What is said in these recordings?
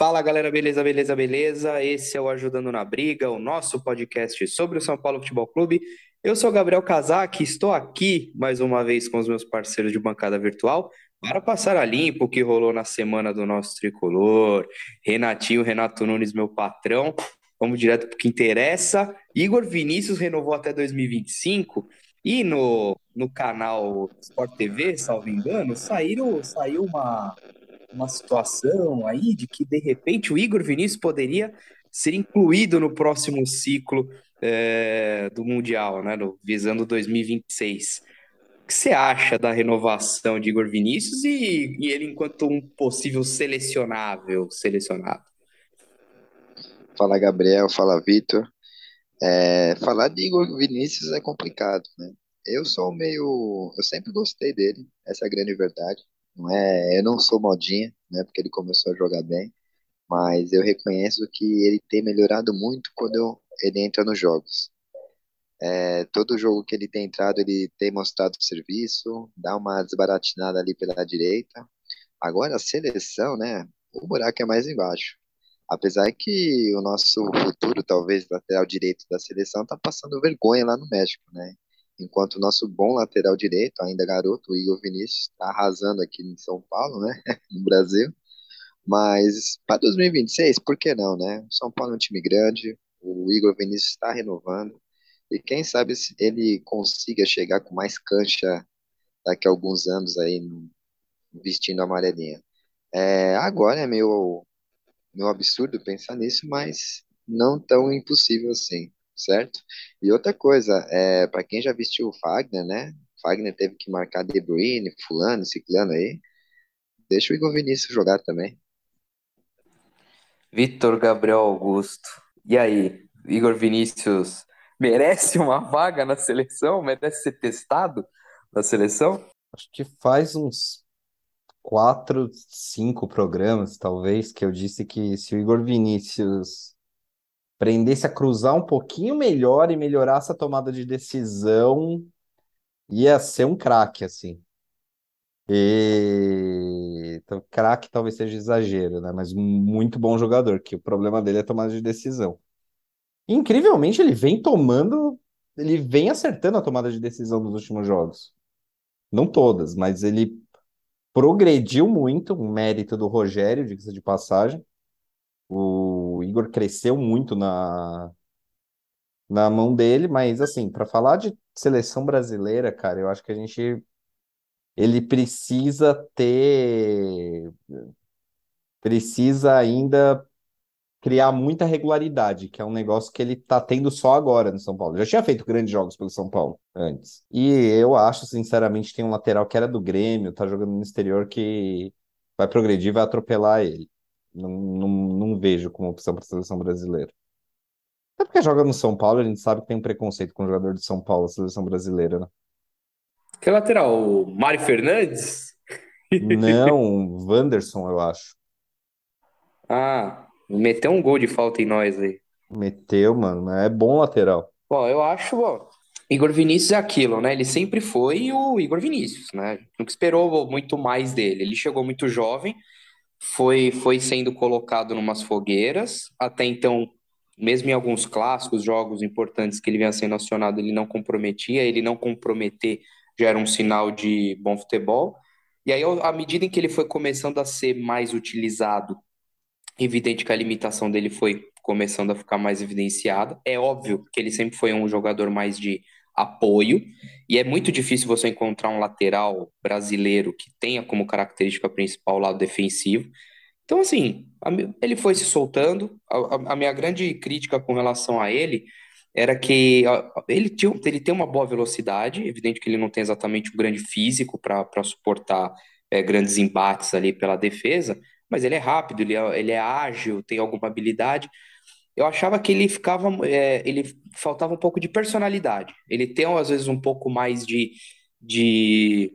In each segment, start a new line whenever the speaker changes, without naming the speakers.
Fala galera, beleza, beleza, beleza? Esse é o Ajudando na Briga, o nosso podcast sobre o São Paulo Futebol Clube. Eu sou Gabriel Casac, estou aqui mais uma vez com os meus parceiros de bancada virtual para passar a limpo o que rolou na semana do nosso tricolor. Renatinho, Renato Nunes, meu patrão. Vamos direto para o que interessa. Igor Vinícius renovou até 2025 e no, no canal Sport TV, salvo engano, saíram, saiu uma, uma situação aí de que, de repente, o Igor Vinícius poderia ser incluído no próximo ciclo é, do Mundial, né, no, visando 2026. O que você acha da renovação de Igor Vinícius e, e ele enquanto um possível selecionável selecionado?
Fala Gabriel, fala Vitor. É, falar de Igor Vinícius é complicado, né? Eu sou meio. Eu sempre gostei dele, essa é a grande verdade. Não é, eu não sou modinha, né? Porque ele começou a jogar bem, mas eu reconheço que ele tem melhorado muito quando eu, ele entra nos jogos. É, todo jogo que ele tem entrado, ele tem mostrado serviço, dá uma desbaratinada ali pela direita. Agora a seleção, né? O buraco é mais embaixo. Apesar que o nosso futuro, talvez, lateral direito da seleção, tá passando vergonha lá no México, né? Enquanto o nosso bom lateral direito, ainda garoto, o Igor Vinícius, está arrasando aqui em São Paulo, né? No Brasil. Mas para 2026, por que não, né? O São Paulo é um time grande, o Igor Vinícius está renovando. E quem sabe ele consiga chegar com mais cancha daqui a alguns anos aí vestindo a amarelinha. É, agora é meio, meio absurdo pensar nisso, mas não tão impossível assim, certo? E outra coisa, é, para quem já vestiu o Fagner, né? Fagner teve que marcar De Bruyne, fulano, ciclano aí. Deixa o Igor Vinícius jogar também.
Vitor Gabriel Augusto. E aí, Igor Vinícius merece uma vaga na seleção? Merece ser testado na seleção?
Acho que faz uns quatro, cinco programas, talvez, que eu disse que se o Igor Vinícius aprendesse a cruzar um pouquinho melhor e melhorasse a tomada de decisão, ia ser um craque, assim. E... Então, craque talvez seja exagero, né? Mas muito bom jogador, que o problema dele é tomada de decisão. Incrivelmente, ele vem tomando, ele vem acertando a tomada de decisão dos últimos jogos. Não todas, mas ele progrediu muito, um mérito do Rogério, diga-se de passagem. O Igor cresceu muito na, na mão dele, mas assim, para falar de seleção brasileira, cara, eu acho que a gente ele precisa ter precisa ainda criar muita regularidade, que é um negócio que ele tá tendo só agora no São Paulo. Já tinha feito grandes jogos pelo São Paulo antes. E eu acho, sinceramente, tem um lateral que era do Grêmio, tá jogando no exterior que vai progredir, vai atropelar ele. Não, não, não vejo como opção para a seleção brasileira. Até porque joga no São Paulo, a gente sabe que tem um preconceito com o jogador de São Paulo, a seleção brasileira, né?
Que lateral? O Mário Fernandes?
Não, o Wanderson, eu acho.
Ah, meteu um gol de falta em nós aí.
Meteu, mano, mas é bom lateral.
Bom, eu acho, bom, Igor Vinícius é aquilo, né? Ele sempre foi o Igor Vinícius, né? Nunca esperou muito mais dele. Ele chegou muito jovem, foi, foi sendo colocado numas fogueiras, até então, mesmo em alguns clássicos, jogos importantes que ele vinha sendo acionado, ele não comprometia, ele não comprometer já era um sinal de bom futebol. E aí, à medida em que ele foi começando a ser mais utilizado, evidente que a limitação dele foi começando a ficar mais evidenciada. É óbvio que ele sempre foi um jogador mais de apoio, e é muito difícil você encontrar um lateral brasileiro que tenha como característica principal o lado defensivo. Então, assim, ele foi se soltando. A, a minha grande crítica com relação a ele era que ele, tinha, ele tem uma boa velocidade, evidente que ele não tem exatamente um grande físico para suportar é, grandes embates ali pela defesa, mas ele é rápido, ele é, ele é ágil, tem alguma habilidade. Eu achava que ele ficava, é, ele faltava um pouco de personalidade. Ele tem, às vezes, um pouco mais de, de,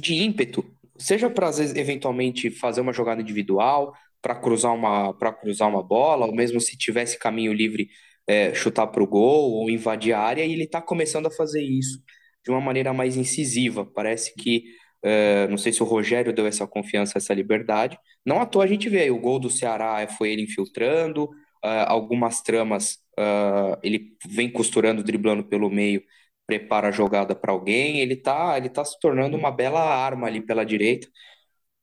de ímpeto, seja para, às vezes, eventualmente fazer uma jogada individual, para cruzar uma, para cruzar uma bola, ou mesmo se tivesse caminho livre é, chutar para o gol ou invadir a área, e ele está começando a fazer isso de uma maneira mais incisiva. Parece que É, não sei se o Rogério deu essa confiança, essa liberdade. Não à toa a gente vê aí, o gol do Ceará foi ele infiltrando, uh, algumas tramas uh, ele vem costurando, driblando pelo meio, prepara a jogada para alguém. Ele tá, ele tá se tornando uma bela arma ali pela direita.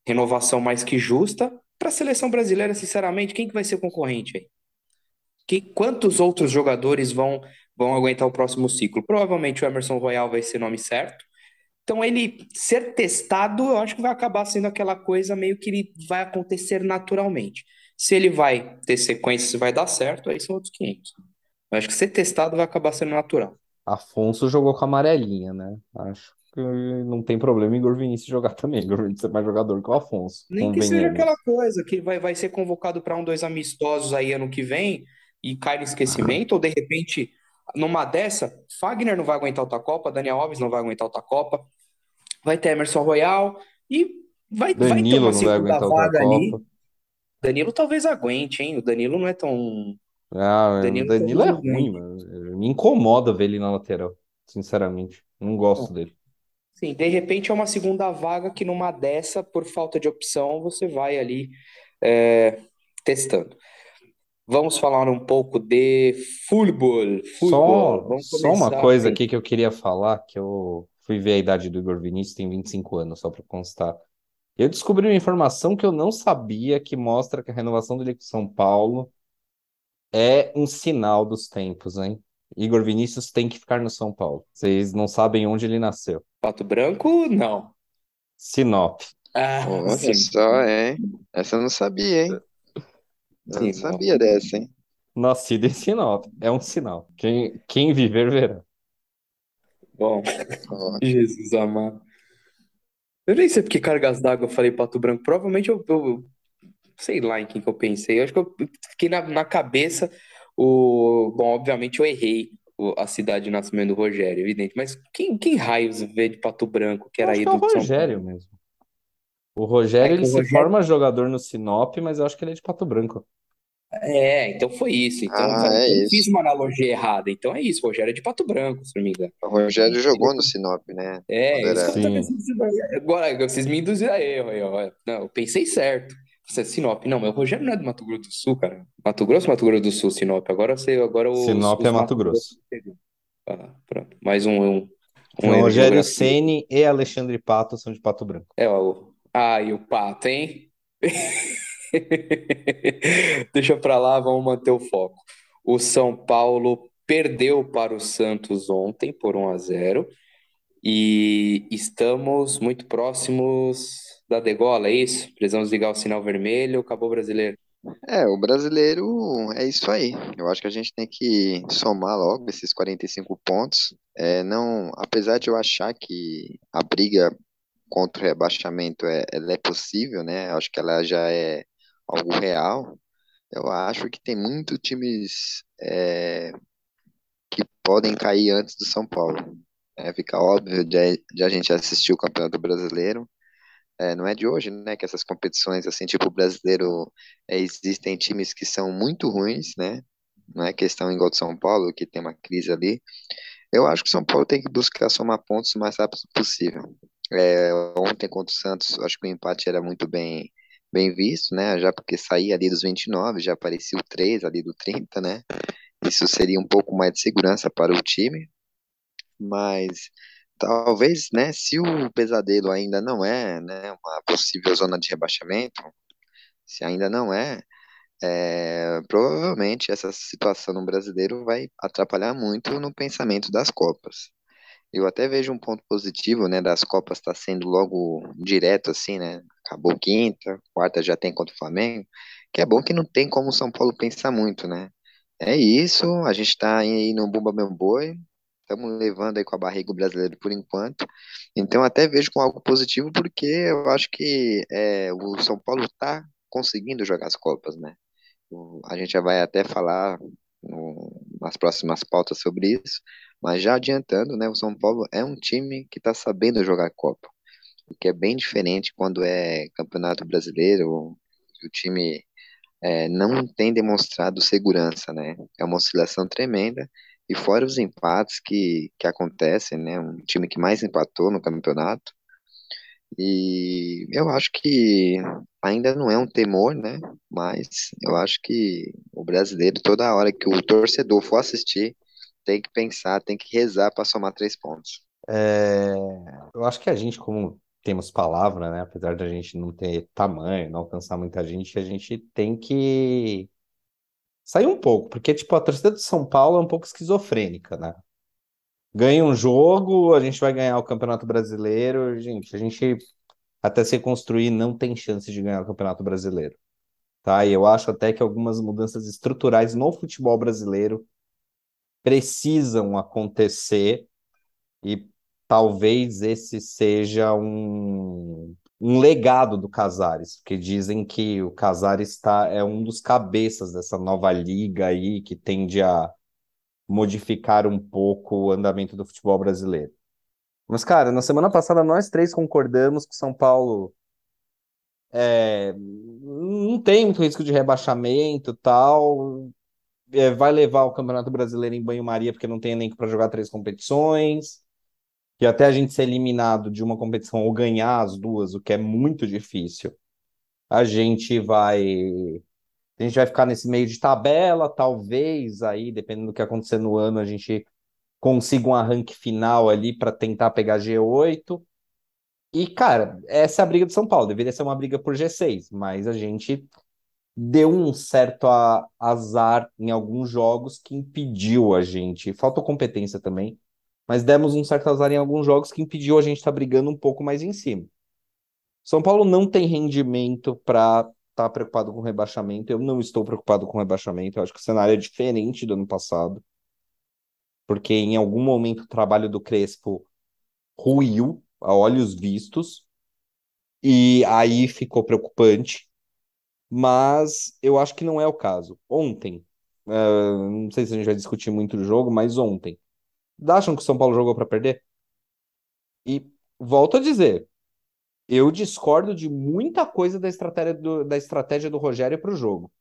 Renovação mais que justa. Para a seleção brasileira, sinceramente, quem que vai ser concorrente aí? Que, quantos outros jogadores vão, vão aguentar o próximo ciclo? Provavelmente o Emerson Royal vai ser nome certo. Então, ele ser testado, eu acho que vai acabar sendo aquela coisa meio que ele vai acontecer naturalmente. Se ele vai ter sequência, se vai dar certo, aí são outros 500. Eu acho que ser testado vai acabar sendo natural.
Afonso jogou com a amarelinha, né? Acho que não tem problema Igor Vinícius jogar também. Igor Vinícius é mais jogador que o Afonso.
Nem que seja aquela coisa que vai, vai ser convocado para um, dois amistosos aí ano que vem e cai no esquecimento, ou de repente, numa dessa, Fagner não vai aguentar outra Copa, Daniel Alves não vai aguentar outra Copa, vai ter Emerson Royal e vai, vai ter uma segunda vaga ali. Danilo talvez aguente, hein? O Danilo não é tão.
Ah, Danilo, o Danilo é ruim, mano. Me incomoda ver ele na lateral, sinceramente. Não gosto dele.
Sim, de repente é uma segunda vaga que numa dessa, por falta de opção, você vai ali é, testando. Vamos falar um pouco de futebol.
Só, só uma coisa aqui que eu queria falar, que eu fui ver a idade do Igor Vinícius, tem 25 anos, só para constar. Eu descobri uma informação que eu não sabia, que mostra que a renovação dele com São Paulo é um sinal dos tempos, hein? Igor Vinícius tem que ficar no São Paulo. Vocês não sabem onde ele nasceu.
Pato Branco, não.
Sinop.
Ah, sim. só, hein? Essa eu não sabia, hein? Eu não sabia dessa, hein?
Nascido em Sinop. É um sinal. Quem, quem viver, verá.
Bom, Jesus amado. Eu nem sei porque cargas d'água eu falei Pato Branco. Provavelmente eu, eu, sei lá em quem que eu pensei. Eu acho que eu fiquei na, na cabeça o. Bom, obviamente eu errei a cidade de nascimento do Rogério, evidente. Mas quem, quem raios vê de Pato Branco que era aí do
é o Rogério mesmo. O Rogério, é ele se Rogério... forma jogador no Sinop, mas eu acho que ele é de Pato Branco.
É, então foi isso. Então, ah, é eu fiz uma analogia errada. Então é isso, o Rogério é de Pato Branco, se não me engano.
O Rogério jogou no Sinop, né?
É, era... agora vocês me induziram a erro aí, ó. Não, eu pensei certo. Você é Sinop. Não, mas o Rogério não é do Mato Grosso do Sul, cara. Mato Grosso Mato Grosso do Sul, Sinop. Agora você. Agora o
Sinop é Mato Grosso.
Ah, pronto. Mais um. um,
um Rogério Ceni e Alexandre Pato são de Pato Branco.
É, o. Ah, e o Pato, hein? Deixa para lá, vamos manter o foco. O São Paulo perdeu para o Santos ontem por 1 a 0 e estamos muito próximos da degola, é isso? Precisamos ligar o sinal vermelho, acabou o brasileiro.
É, o brasileiro é isso aí. Eu acho que a gente tem que somar logo esses 45 pontos. É, não, apesar de eu achar que a briga contra o rebaixamento é, ela é possível, né? Acho que ela já é algo real. Eu acho que tem muitos times é, que podem cair antes do São Paulo. É, fica óbvio de, de, a gente assistir o Campeonato Brasileiro. É, não é de hoje, né, que essas competições, assim, tipo o brasileiro, é, existem times que são muito ruins, né, não é questão igual de São Paulo, que tem uma crise ali. Eu acho que o São Paulo tem que buscar somar pontos o mais rápido possível. É, ontem contra o Santos, acho que o empate era muito bem bem visto, né? Já porque saía ali dos 29, já aparecia o 3 ali do 30, né? Isso seria um pouco mais de segurança para o time, mas talvez, né, se o pesadelo ainda não é, né, uma possível zona de rebaixamento, se ainda não é, é, provavelmente essa situação no brasileiro vai atrapalhar muito no pensamento das Copas. Eu até vejo um ponto positivo, né, das Copas estar tá sendo logo direto assim, né? Acabou quinta, quarta já tem contra o Flamengo, que é bom que não tem como o São Paulo pensar muito, né? É isso, a gente está aí no Bumba Meu Boi, estamos levando aí com a barriga o brasileiro por enquanto. Então até vejo com algo positivo porque eu acho que é, o São Paulo está conseguindo jogar as Copas, né? A gente já vai até falar no, nas próximas pautas sobre isso, mas já adiantando, né, o São Paulo é um time que está sabendo jogar Copa, o que é bem diferente quando é Campeonato Brasileiro, o time é, não tem demonstrado segurança, né? É uma oscilação tremenda. E fora os empates que, que acontecem, né? Um time que mais empatou no campeonato. E eu acho que ainda não é um temor, né? Mas eu acho que o brasileiro, toda hora que o torcedor for assistir, tem que pensar, tem que rezar para somar três pontos.
É, eu acho que a gente, como temos palavra, né? Apesar de a gente não ter tamanho, não alcançar muita gente, a gente tem que sair um pouco, porque tipo a torcida de São Paulo é um pouco esquizofrênica, né? Ganha um jogo, a gente vai ganhar o Campeonato Brasileiro, gente, a gente até se construir não tem chance de ganhar o Campeonato Brasileiro, tá? E eu acho até que algumas mudanças estruturais no futebol brasileiro precisam acontecer e talvez esse seja um, um legado do Casares, porque dizem que o Casares está, é um dos cabeças dessa nova liga aí que tende a modificar um pouco o andamento do futebol brasileiro. Mas, cara, na semana passada nós três concordamos que São Paulo é, não tem muito risco de rebaixamento tal. É, vai levar o Campeonato Brasileiro em banho-maria porque não tem elenco para jogar três competições. Que até a gente ser eliminado de uma competição ou ganhar as duas, o que é muito difícil, a gente vai a gente vai ficar nesse meio de tabela, talvez aí, dependendo do que acontecer no ano, a gente consiga um arranque final ali para tentar pegar G8. E, cara, essa é a briga de São Paulo. Deveria ser uma briga por G6, mas a gente deu um certo azar em alguns jogos que impediu a gente. Faltou competência também, mas demos um certo azar em alguns jogos que impediu a gente estar tá brigando um pouco mais em cima. São Paulo não tem rendimento para estar tá preocupado com rebaixamento. Eu não estou preocupado com rebaixamento. Eu acho que o cenário é diferente do ano passado. Porque em algum momento o trabalho do Crespo ruiu a olhos vistos. E aí ficou preocupante. Mas eu acho que não é o caso. Ontem, uh, não sei se a gente vai discutir muito o jogo, mas ontem, acham que o São Paulo jogou para perder? E volto a dizer, eu discordo de muita coisa da estratégia do, da estratégia do Rogério para o jogo.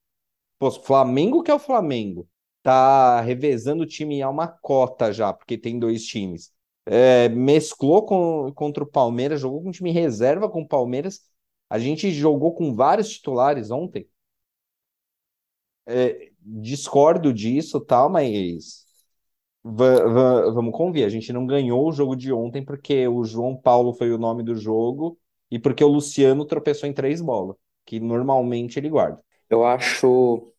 Pô, Flamengo que é o Flamengo, tá revezando o time a uma cota já, porque tem dois times. É, mesclou com, contra o Palmeiras, jogou com time reserva com o Palmeiras. A gente jogou com vários titulares ontem. É, discordo disso, tal, mas vamos convir, a gente não ganhou o jogo de ontem porque o João Paulo foi o nome do jogo e porque o Luciano tropeçou em três bolas, que normalmente ele guarda.
Eu acho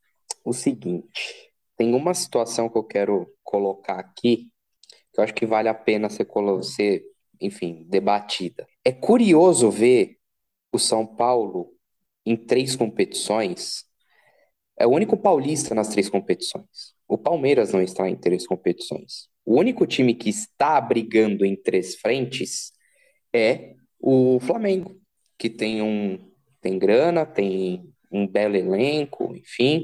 o seguinte, tem uma situação que eu quero colocar aqui, que eu acho que vale a pena ser, ser enfim, debatida. É curioso ver o São Paulo em três competições. É o único paulista nas três competições. O Palmeiras não está em três competições. O único time que está brigando em três frentes é o Flamengo, que tem um tem grana, tem um belo elenco, enfim.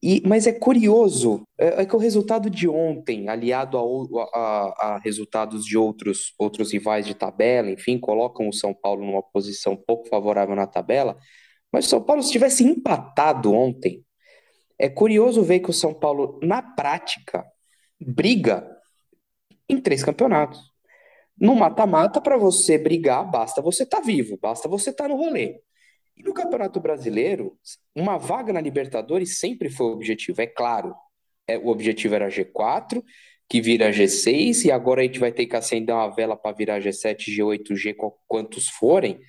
E, mas é curioso, é, é que o resultado de ontem, aliado a, a, a, resultados de outros, outros rivais de tabela, enfim, colocam o São Paulo numa posição pouco favorável na tabela. Mas se o São Paulo tivesse empatado ontem, é curioso ver que o São Paulo, na prática, briga em três campeonatos. No mata-mata, para você brigar, basta você estar tá vivo, basta você estar tá no rolê. E no Campeonato Brasileiro, uma vaga na Libertadores sempre foi o objetivo, é claro. É, o objetivo era G4, que vira G6, e agora a gente vai ter que acender uma vela para virar G7, G8, G, quantos forem.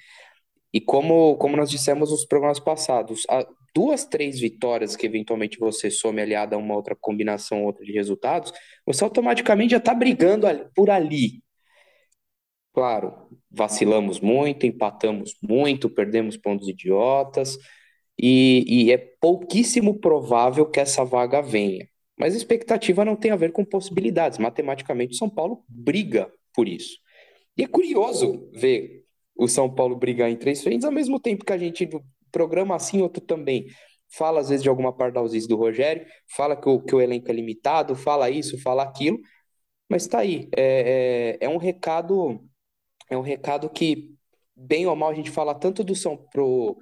E como, como nós dissemos nos programas passados, a, duas, três vitórias que eventualmente você some aliada a uma outra combinação, outra de resultados, você automaticamente já está brigando por ali. Claro, vacilamos muito, empatamos muito, perdemos pontos idiotas, e, e é pouquíssimo provável que essa vaga venha. Mas expectativa não tem a ver com possibilidades. Matematicamente, São Paulo briga por isso. E é curioso ver o São Paulo brigar em três frentes, ao mesmo tempo que a gente programa assim, outro também. Fala às vezes de alguma pardalzice do Rogério, fala que o, que o elenco é limitado, fala isso, fala aquilo, mas tá aí. É, é, é um recado, é um recado que, bem ou mal, a gente fala tanto do São pro.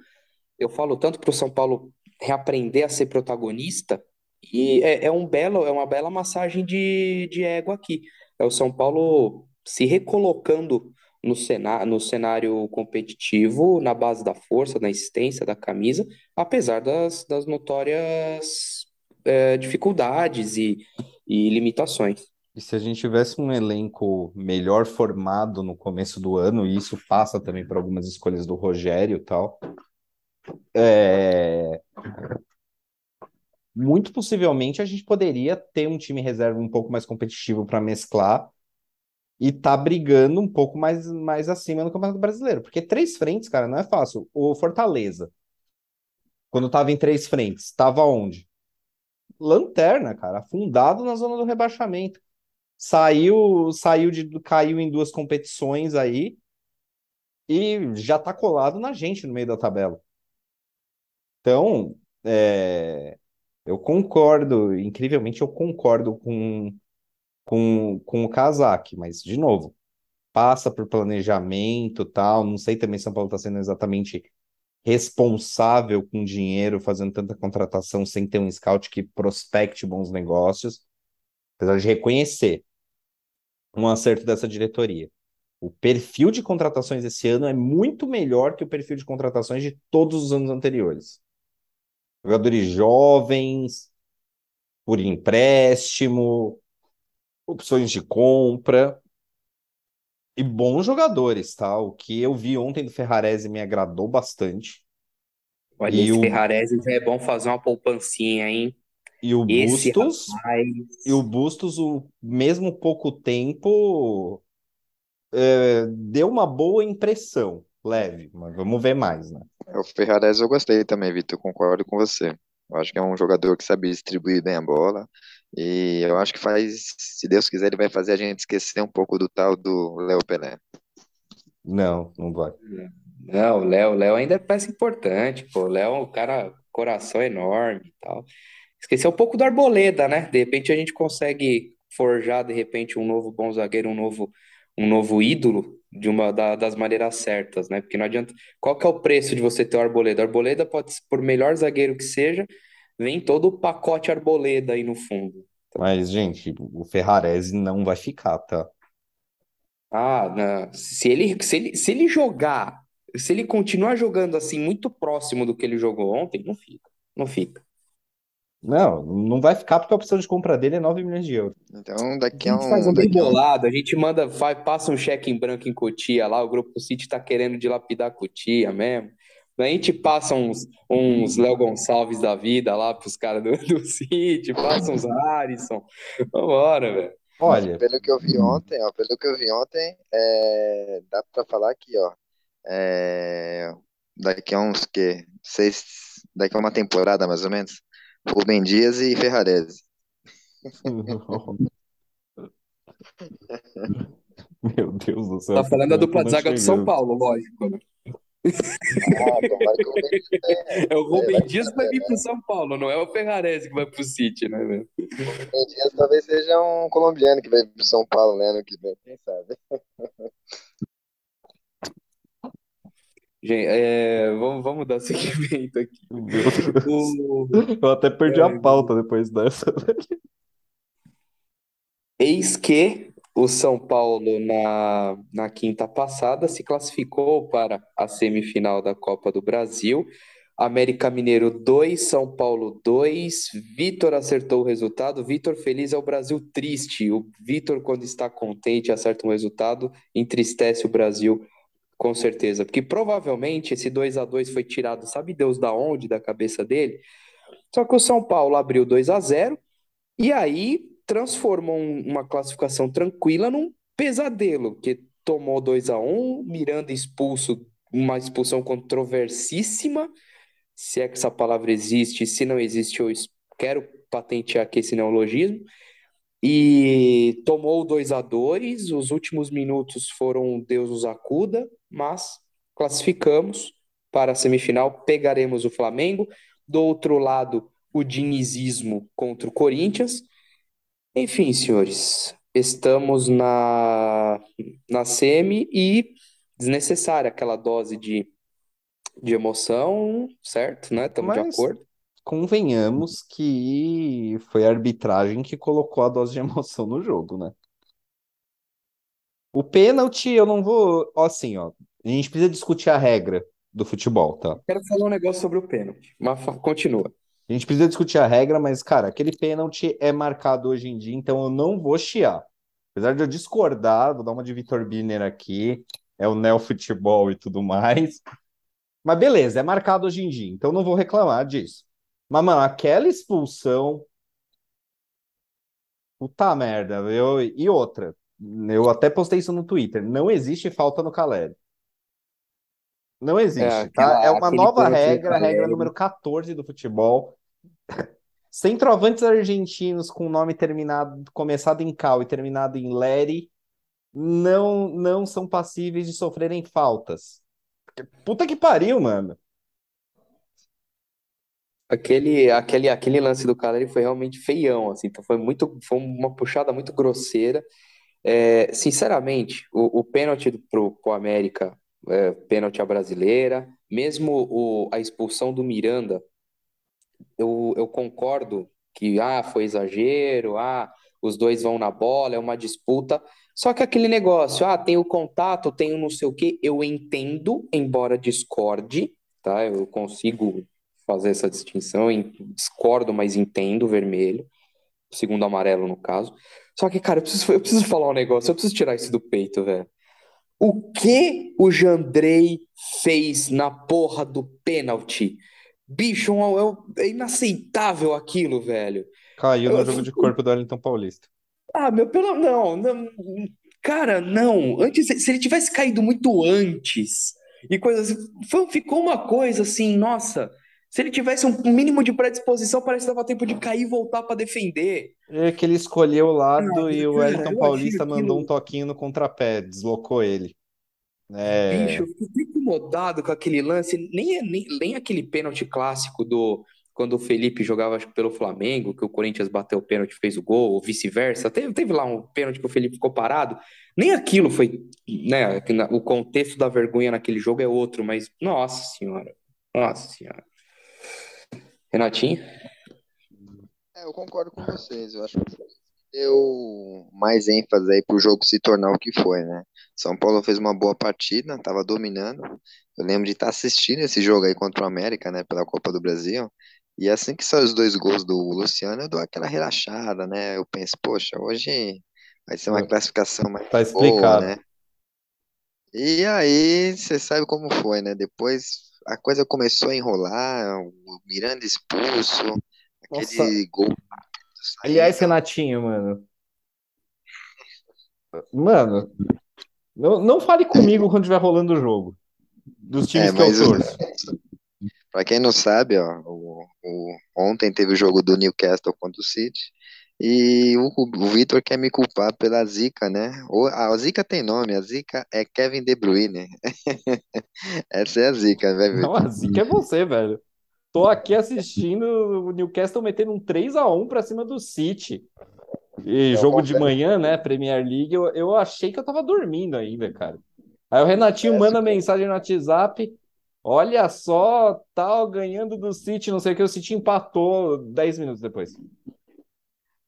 Eu falo tanto pro São Paulo reaprender a ser protagonista, e é, é um belo, é uma bela massagem de, de ego aqui. É o São Paulo se recolocando no cenário, no cenário competitivo, na base da força, da insistência, da camisa, apesar das, das notórias é, dificuldades e, e limitações.
E se a gente tivesse um elenco melhor formado no começo do ano, e isso passa também por algumas escolhas do Rogério e tal, é... muito possivelmente a gente poderia ter um time reserva um pouco mais competitivo para mesclar e tá brigando um pouco mais, mais acima no Campeonato Brasileiro. Porque três frentes, cara, não é fácil. O Fortaleza, quando tava em três frentes, tava onde? Lanterna, cara, afundado na zona do rebaixamento. Saiu, saiu de, caiu em duas competições aí e já tá colado na gente no meio da tabela. Então, é, eu concordo, incrivelmente eu concordo com, com, com o Kazak, mas, de novo, passa por planejamento tal, não sei também se São Paulo está sendo exatamente responsável com dinheiro, fazendo tanta contratação sem ter um scout que prospecte bons negócios, apesar de reconhecer um acerto dessa diretoria. O perfil de contratações esse ano é muito melhor que o perfil de contratações de todos os anos anteriores. Jogadores jovens, por empréstimo, opções de compra e bons jogadores, tá? O que eu vi ontem do Ferrarese me agradou bastante.
Olha, e esse o... Ferrarese já é bom fazer uma poupancinha, hein?
E o esse Bustos, rapaz... e o Bustos, o mesmo pouco tempo, é, deu uma boa impressão, leve, mas vamos ver mais, né?
O Ferrarese eu gostei também, Vitor, concordo com você. Eu acho que é um jogador que sabe distribuir bem a bola. E eu acho que faz, se Deus quiser, ele vai fazer a gente esquecer um pouco do tal do Léo Pelé.
Não, não vai.
Não, o Léo, Léo ainda é peça importante, pô. O Léo é um cara, coração enorme e tal. Esqueceu um pouco do Arboleda, né? De repente a gente consegue forjar, de repente, um novo bom zagueiro, um novo, um novo ídolo de uma da, das maneiras certas, né? Porque não adianta. Qual que é o preço de você ter o Arboleda? O Arboleda pode, por melhor zagueiro que seja, vem todo o pacote Arboleda aí no fundo.
Mas, gente, o Ferrarese não vai ficar, tá?
Ah, não. Se ele, se ele, se ele jogar, se ele continuar jogando assim, muito próximo do que ele jogou ontem, não fica. Não fica.
Não, não vai ficar porque a opção de compra dele é 9 milhões de euros.
Então, daqui a
A
um.
gente faz um bem
a um...
bolado, a gente manda, faz, passa um cheque em branco em Cotia lá, o Grupo City tá querendo dilapidar Cotia mesmo. A gente passa uns, uns Léo Gonçalves da vida lá pros caras do, do City, passa uns Arisson. Vambora, velho.
Olha,
Pelo que eu vi ontem, ó, pelo que eu vi ontem, é, dá pra falar aqui, ó. é, daqui a uns que seis, daqui a uma temporada mais ou menos, Rubem Dias e Ferrarese.
meu Deus do céu,
Tá falando da dupla de zaga do São. Paulo, lógico. É o Rubem Dias que vai vir pro São Paulo, não é o Ferrarese que vai pro City, né, velho?
O Rubem Dias talvez seja um colombiano que vai pro São Paulo, né, ano que vem, quem sabe?
Gente, é, vamos, vamos dar seguimento aqui. O,
Eu até perdi a
é,
pauta depois dessa.
eis que o São Paulo, na, na quinta passada, se classificou para a semifinal da Copa do Brasil. América Mineiro 2, São Paulo 2. Vitor acertou o resultado. Vitor feliz é o Brasil triste. O Vitor, quando está contente, acerta um resultado, entristece o Brasil, com certeza. Porque provavelmente esse 2 a 2 foi tirado, sabe Deus da onde, da cabeça dele? Só que o São Paulo abriu 2 a 0 e aí transformou um- uma classificação tranquila num pesadelo, que tomou 2 a 1 Miranda expulso, uma expulsão controversíssima, se é que essa palavra existe, se não existe, eu quero patentear aqui esse neologismo, e tomou o 2 a 2 os últimos minutos foram Deus nos acuda, mas classificamos para a semifinal, pegaremos o Flamengo, do outro lado, o dinizismo contra o Corinthians, enfim, senhores, estamos na, na semi e desnecessária aquela dose de, de emoção, certo, né? Estamos de acordo.
convenhamos que foi a arbitragem que colocou a dose de emoção no jogo, né? O pênalti, eu não vou. ó, Assim, ó. A gente precisa discutir a regra do futebol, tá?
Quero falar um negócio sobre o pênalti, mas continua.
A gente precisa discutir a regra, mas, cara, aquele pênalti é marcado hoje em dia, então eu não vou chiar. Apesar de eu discordar, vou dar uma de Vitor Birner aqui, é o neo-futebol e tudo mais. Mas beleza, é marcado hoje em dia, então não vou reclamar disso. Mas, mano, aquela expulsão. Puta merda, eu... e outra. Eu até postei isso no Twitter. Não existe falta no Caleri. Não
É,
existe, tá?
aquela,
É uma nova regra, a regra número 14 do futebol. Centroavantes argentinos com nome terminado, começado em Cal e terminado em Leri, não, não são passíveis de sofrerem faltas. Puta que pariu, mano.
Aquele, aquele, aquele lance do Caleri foi realmente feião, assim, então foi muito, foi uma puxada muito grosseira. É, sinceramente, o, o pênalti pro, pro América, é, pênalti à brasileira, mesmo o, a expulsão do Miranda, eu, eu concordo que ah, foi exagero, ah, os dois vão na bola, é uma disputa. Só que aquele negócio, ah, tem o contato, tem o não sei o quê, eu entendo, embora discorde, tá? Eu consigo fazer essa distinção, discordo, mas entendo vermelho, segundo amarelo no caso. Só que, cara, eu preciso, eu preciso falar um negócio, eu preciso tirar isso do peito, velho. O que o Jandrei fez na porra do pênalti? Bicho, é, é inaceitável aquilo, velho.
Caiu no
Eu-
jogo de corpo do Wellington Paulista.
Ah, meu, pelo não, não, cara, não. Antes, se ele tivesse caído muito antes e coisas, assim, foi, ficou uma coisa assim, nossa. Se ele tivesse um mínimo de predisposição, parece que dava tempo de cair e voltar pra defender.
É que ele escolheu o lado
Ah,
e o Wellington Paulista mandou um
aquilo-
toquinho no contrapé, deslocou ele. É,
Bicho, eu fiquei incomodado com aquele lance, nem, nem, nem aquele pênalti clássico do quando o Felipe jogava acho pelo Flamengo, que o Corinthians bateu o pênalti e fez o gol, ou vice-versa. Teve, teve lá um pênalti que o Felipe ficou parado. Nem aquilo foi, né? O contexto da vergonha naquele jogo é outro, mas nossa senhora, nossa senhora. Renatinho?
É, eu concordo com vocês. Eu acho que deu mais ênfase aí pro jogo se tornar o que foi, né? São Paulo fez uma boa partida, tava dominando. Eu lembro de estar assistindo esse jogo aí contra o América, né, pela Copa do Brasil. E assim que saem os dois gols do Luciano, eu dou aquela relaxada, né? Eu penso, poxa, hoje vai ser uma
É.
classificação mais
Tá
boa,
explicado.
né? E aí, você sabe como foi, né? Depois a coisa começou a enrolar, o Miranda expulso,
Nossa.
aquele gol
Aliás. Renatinho, mano. Mano, não, não fale comigo quando estiver rolando o jogo. Dos times
É,
que eu torço.
Pra quem não sabe, ó, o, o- ontem teve o jogo do Newcastle contra o City e o, o Vitor quer me culpar pela zica, né? O- a zica tem nome, a zica é Kevin De Bruyne. Essa é a zica, vai ver.
Não, a zica é você, velho. Tô aqui assistindo o Newcastle metendo um 3x1 pra cima do City. E
Eu
jogo de manhã, né? Premier League, eu, eu achei que eu tava dormindo ainda, cara. Aí o Renatinho
Confesso,
manda mensagem no WhatsApp. Olha só, tal, ganhando do City, não sei o que, o City empatou 10 minutos depois.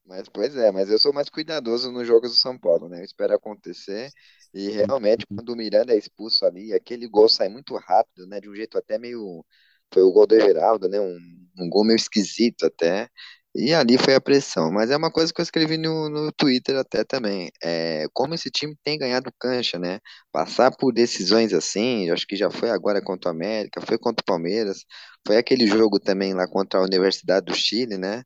Mas, pois é, mas eu sou mais cuidadoso nos jogos do São Paulo, né? Eu espero acontecer. E realmente, quando o Miranda é expulso ali, aquele gol sai muito rápido, né? De um jeito até meio. Foi o gol do Everaldo, né? Um, um gol meio esquisito até. E ali foi a pressão. Mas é uma coisa que eu escrevi no, no Twitter até também. É, como esse time tem ganhado cancha, né? Passar por decisões assim, acho que já foi agora contra o América, foi contra o Palmeiras, foi aquele jogo também lá contra a Universidade do Chile, né?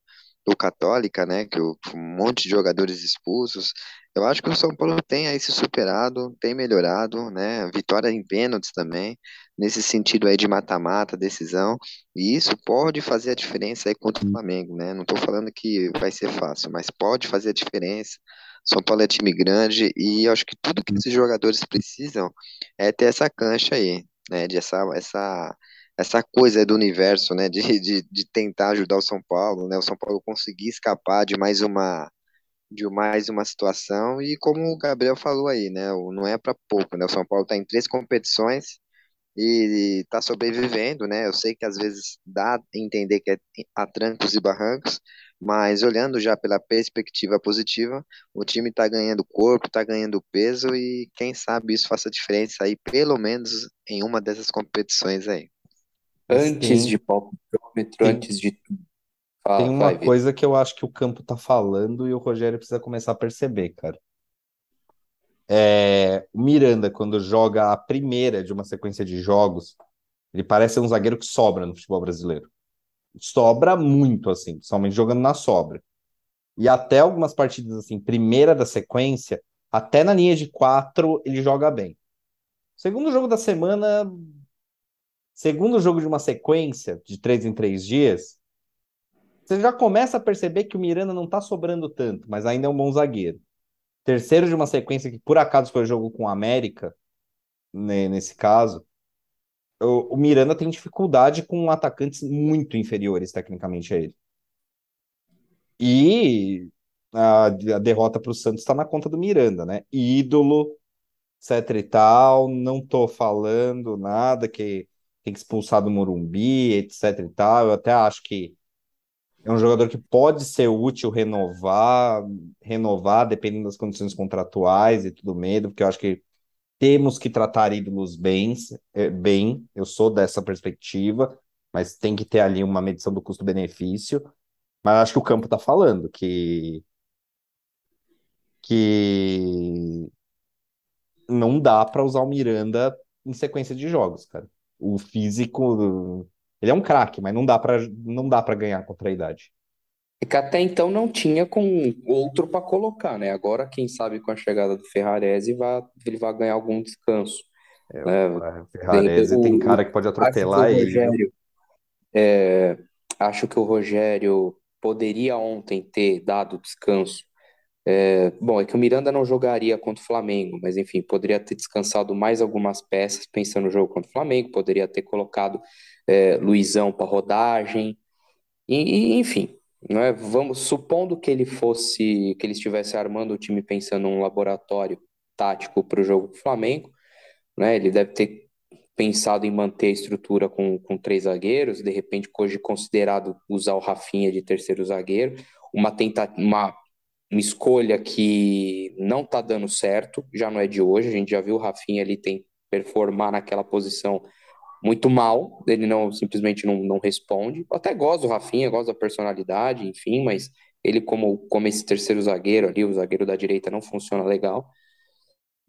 Do Católica, né? Que o- um monte de jogadores expulsos. Eu acho que o São Paulo tem aí se superado, tem melhorado, né? Vitória em pênaltis também, nesse sentido aí de mata-mata, decisão. E isso pode fazer a diferença aí contra o Flamengo, né? Não tô falando que vai ser fácil, mas pode fazer a diferença. São Paulo é time grande e eu acho que tudo que esses jogadores precisam é ter essa cancha aí, né? De essa, essa essa coisa do universo, né, de, de, de tentar ajudar o São Paulo, né, o São Paulo conseguir escapar de mais uma de mais uma situação e como o Gabriel falou aí, né, não é para pouco, né, o São Paulo está em três competições e está sobrevivendo, né? Eu sei que às vezes dá a entender que é a trancos e barrancos, mas olhando já pela perspectiva positiva, o time está ganhando corpo, está ganhando peso e quem sabe isso faça diferença aí, pelo menos em uma dessas competições aí.
Antes de palpitômetro, antes de tudo.
Fala, tem uma coisa que eu acho que o campo tá falando e o Rogério precisa começar a perceber, cara. É, o Miranda, quando joga a primeira de uma sequência de jogos, ele parece ser um zagueiro que sobra no futebol brasileiro. Sobra muito, assim, principalmente jogando na sobra. E até algumas partidas, assim, primeira da sequência, até na linha de quatro, ele joga bem. Segundo jogo da semana, segundo jogo de uma sequência de três em três dias, você já começa a perceber que o Miranda não tá sobrando tanto, mas ainda é um bom zagueiro terceiro de uma sequência que por acaso foi jogo com o América, né, nesse caso, o, o, Miranda tem dificuldade com atacantes muito inferiores tecnicamente a ele. E a, a derrota para o Santos está na conta do Miranda, né? Ídolo, etc e tal, não tô falando nada que tem que expulsar do Morumbi, etc e tal. Eu até acho que é um jogador que pode ser útil renovar, renovar dependendo das condições contratuais e tudo medo, porque eu acho que temos que tratar ídolos bem, é, bem, eu sou dessa perspectiva, mas tem que ter ali uma medição do custo-benefício. Mas acho que o campo está falando que que não dá para usar o Miranda em sequência de jogos, cara. O físico ele é um craque, mas não dá para não dá para ganhar contra a idade.
É que até então não tinha com outro para colocar, né? Agora, quem sabe com a chegada do Ferrarese, vai, ele vai ganhar algum descanso.
É, né? O Ferrarese tem, tem cara que pode atropelar ele.
Rogério, é, acho que o Rogério poderia ontem ter dado descanso. É, bom, é que o Miranda não jogaria contra o Flamengo, mas enfim, poderia ter descansado mais algumas peças pensando no jogo contra o Flamengo, poderia ter colocado é, Luizão para rodagem, e, e, enfim, é? Vamos supondo que ele fosse, que ele estivesse armando o time pensando num laboratório tático para o jogo do Flamengo, né? Ele deve ter pensado em manter a estrutura com, com três zagueiros, de repente hoje considerado usar o Rafinha de terceiro zagueiro, uma tenta, uma, uma escolha que não está dando certo, já não é de hoje, a gente já viu o Rafinha ali tem performar naquela posição muito mal, ele não simplesmente não, não responde. Eu até gosto do Rafinha, gosto da personalidade, enfim, mas ele como, como esse terceiro zagueiro ali, o zagueiro da direita não funciona legal.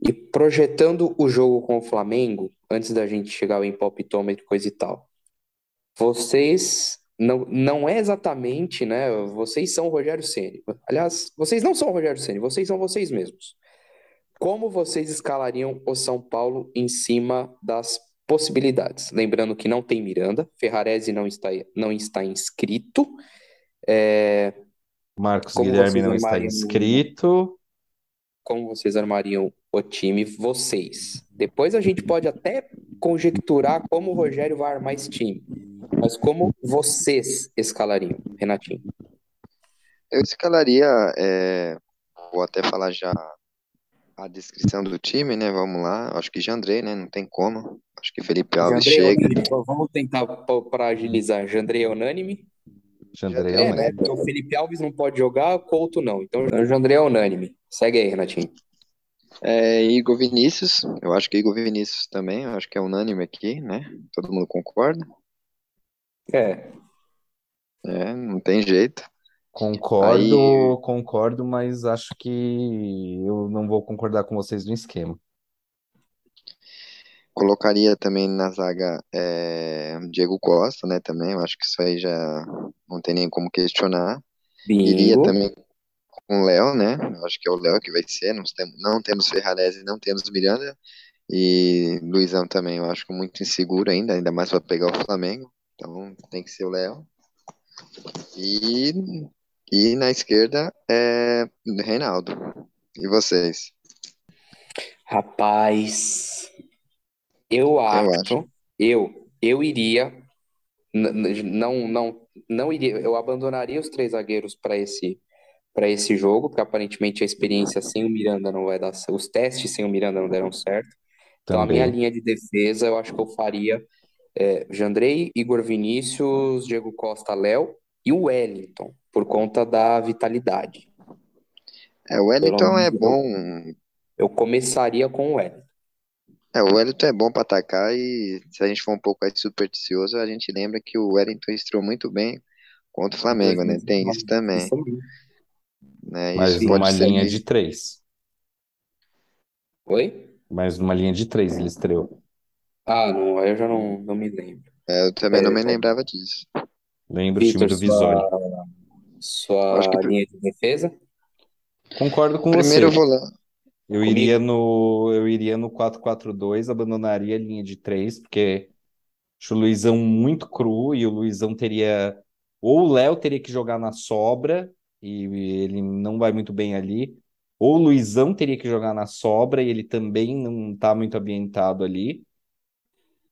E projetando o jogo com o Flamengo, antes da gente chegar ao e coisa e tal, vocês não, não é exatamente, né? Vocês são o Rogério Ceni. Aliás, vocês não são o Rogério Ceni, vocês são vocês mesmos. Como vocês escalariam o São Paulo em cima das possibilidades. Lembrando que não tem Miranda, Ferrarese não está, não está inscrito. É...
Marcos Guilherme não está inscrito.
Como vocês armariam o time, vocês? Depois a gente pode até conjecturar como o Rogério vai armar esse time. Mas como vocês escalariam, Renatinho?
Eu escalaria, é... vou até falar já a descrição do time, né? Vamos lá. Acho que Jandrei, né? Não tem como. Acho que Felipe Alves Jandrei chega.
Então, vamos tentar para agilizar. Jandrei é unânime.
Jandrei é,
é né? Porque o Felipe Alves não pode jogar, Couto não. Então, Jandrei é unânime. Segue aí, Renatinho.
É, Igor Vinícius, eu acho que Igor Vinícius também, eu acho que é unânime aqui, né? Todo mundo concorda?
É.
É, não tem jeito.
Concordo, Aí, concordo, mas acho que eu não vou concordar com vocês no esquema.
colocaria também na zaga é, Diego Costa, né? Também, eu acho que isso aí já não tem nem como questionar. Iria
Bingo.
também com o Léo, né? Eu acho que é o Léo que vai ser. Não temos, não temos Ferrarese, não temos Miranda. E Luizão também, eu acho muito inseguro ainda, ainda mais para pegar o Flamengo. Então tem que ser o Léo. E e na esquerda é Reinaldo. E vocês?
Rapaz, eu acho, eu, eu iria, não, não, não iria, eu abandonaria os três zagueiros para esse, para esse jogo, porque aparentemente a experiência sem o Miranda não vai dar, os testes sem o Miranda não deram certo. Então, a minha
Também.
linha de defesa, eu acho que eu faria é, Jandrei, Igor Vinícius, Diego Costa, Léo e o Wellington, por conta da vitalidade.
É, o Wellington é bom.
eu começaria com o Wellington.
É, o Wellington é bom para atacar e se a gente for um pouco mais supersticioso, a gente lembra que o Wellington estreou muito bem contra o Flamengo, né? Tem isso
2019.
também,
Isso.
Né?
Mas
Isso
numa linha de três.
Oi?
Mas numa linha de três ele estreou.
Ah, não, aí eu já não, não me lembro.
É, eu também não
É,
me lembrava disso.
Lembra o time do Visoli.
sua,
Eu acho que
sua linha de defesa?
Concordo com
primeiro
você.
volante.
Eu iria no, eu iria no 4-4-2, abandonaria a linha de três, porque acho o Luizão muito cru e o Luizão teria. Ou o Léo teria que jogar na sobra e ele não vai muito bem ali, ou o Luizão teria que jogar na sobra e ele também não está muito ambientado ali.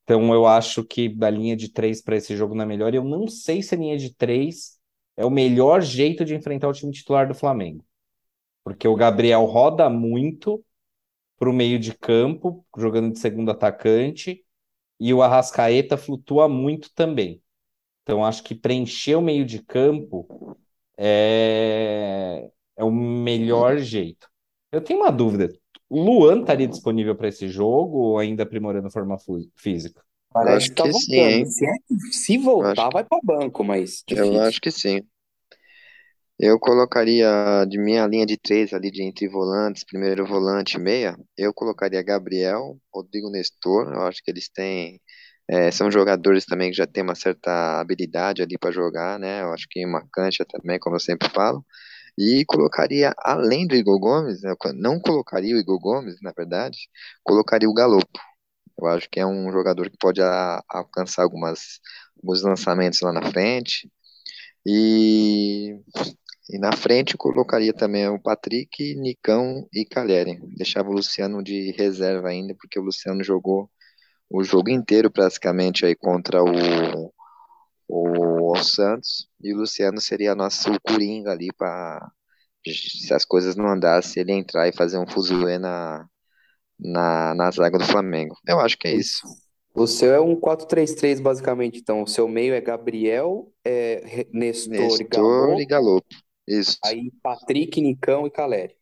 Então eu acho que a linha de três para esse jogo não é melhor. Eu não sei se a linha de três é o melhor jeito de enfrentar o time titular do Flamengo, porque o Gabriel roda muito para o meio de campo, jogando de segundo atacante, e o Arrascaeta flutua muito também. Então, acho que preencher o meio de campo é, é o melhor jeito. Eu tenho uma dúvida. O Luan estaria disponível para esse jogo ou ainda aprimorando a forma física?
Eu
Parece
acho
que tá
que sim,
voltando.
hein?
Se, é que- se
Eu acho
voltar,
que,
vai para banco, mas
eu
difícil.
acho que sim. Eu colocaria de minha linha de três ali de entre volantes, primeiro volante e meia, eu colocaria Gabriel, Rodrigo Nestor. Eu acho que eles têm, é, são jogadores também que já têm uma certa habilidade ali para jogar, né? Eu acho que uma cancha também, como eu sempre falo. E colocaria, além do Igor Gomes, né, não colocaria o Igor Gomes, na verdade, colocaria o Galopo. Eu acho que é um jogador que pode a- alcançar algumas, alguns lançamentos lá na frente. E, e na frente colocaria também o Patrick, Nicão e Caleri. Deixava o Luciano de reserva ainda, porque o Luciano jogou o jogo inteiro praticamente aí contra o, o, o Santos. E o Luciano seria nosso coringa ali para se as coisas não andassem, ele entrar e fazer um fuzuê na, na, na zaga do Flamengo. Eu acho que é isso.
O seu é um 4-3-3, basicamente. Então, o seu meio é Gabriel, é Nestor e
Nestor e
Galo,
Galopo. Isso,
aí Patrick, Nicão e Caleri.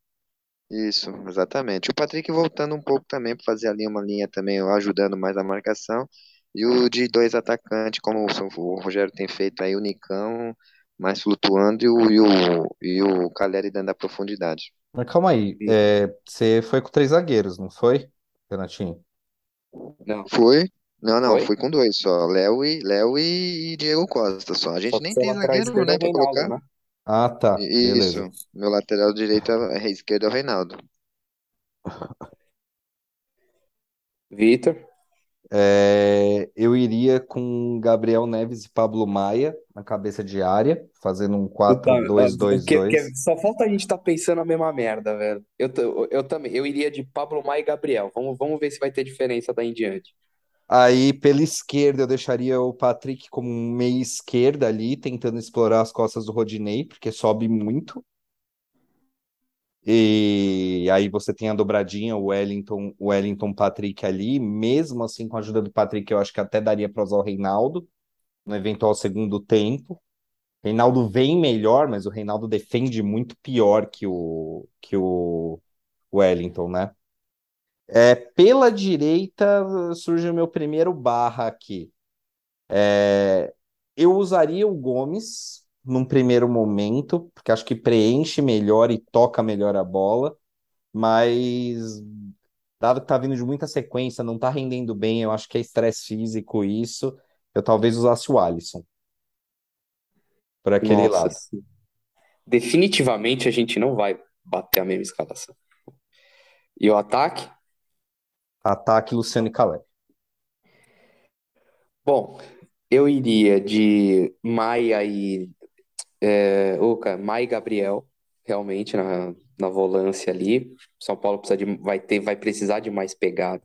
Isso, exatamente. O Patrick voltando um pouco também para fazer ali uma linha também, ajudando mais a marcação. E o de dois atacantes, como o Rogério tem feito aí, o Nicão mais flutuando e o, e o, e o Caleri dando a profundidade.
Mas calma aí, é, você foi com três zagueiros, não foi, Renatinho?
Não,
Foi? Não, não,
foi?
fui com dois só. Léo e, Léo e, Diego Costa só. A gente
que
nem tem zagueiro,
é
né,
o
pra colocar.
né?
Ah, tá,
Isso,
beleza.
meu lateral direito é é esquerdo é o Reinaldo.
Vitor?
É, eu iria com Gabriel Neves e Pablo Maia na cabeça de área, fazendo um
Puta, ah, que-
4-2-2-2.
que- só falta a gente estar pensando a mesma merda, velho. Eu, t- eu também, eu iria de Pablo Maia e Gabriel. Vamos, vamos ver se vai ter diferença daí em diante.
Aí, pela esquerda, eu deixaria o Patrick como um meia esquerda ali, tentando explorar as costas do Rodinei, porque sobe muito. E aí você tem a dobradinha, o Wellington, o Wellington Patrick ali. Mesmo assim, com a ajuda do Patrick, eu acho que até daria para usar o Reinaldo no eventual segundo tempo. Reinaldo vem melhor, mas o Reinaldo defende muito pior que o, que o Wellington, né? É, pela direita surge o meu primeiro barra aqui. É, eu usaria o Gomes num primeiro momento, porque acho que preenche melhor e toca melhor a bola, mas dado que tá vindo de muita sequência, não tá rendendo bem, eu acho que é estresse físico isso, eu talvez usasse o Alisson por aquele
Nossa,
lado.
sim. Definitivamente a gente não vai bater a mesma escalação. E o ataque?
Ataque Luciano e Calé.
Bom, eu iria de Maia e é, cara, Maia e Gabriel, realmente na, na volância ali. São Paulo precisa de, vai ter, vai precisar de mais pegada.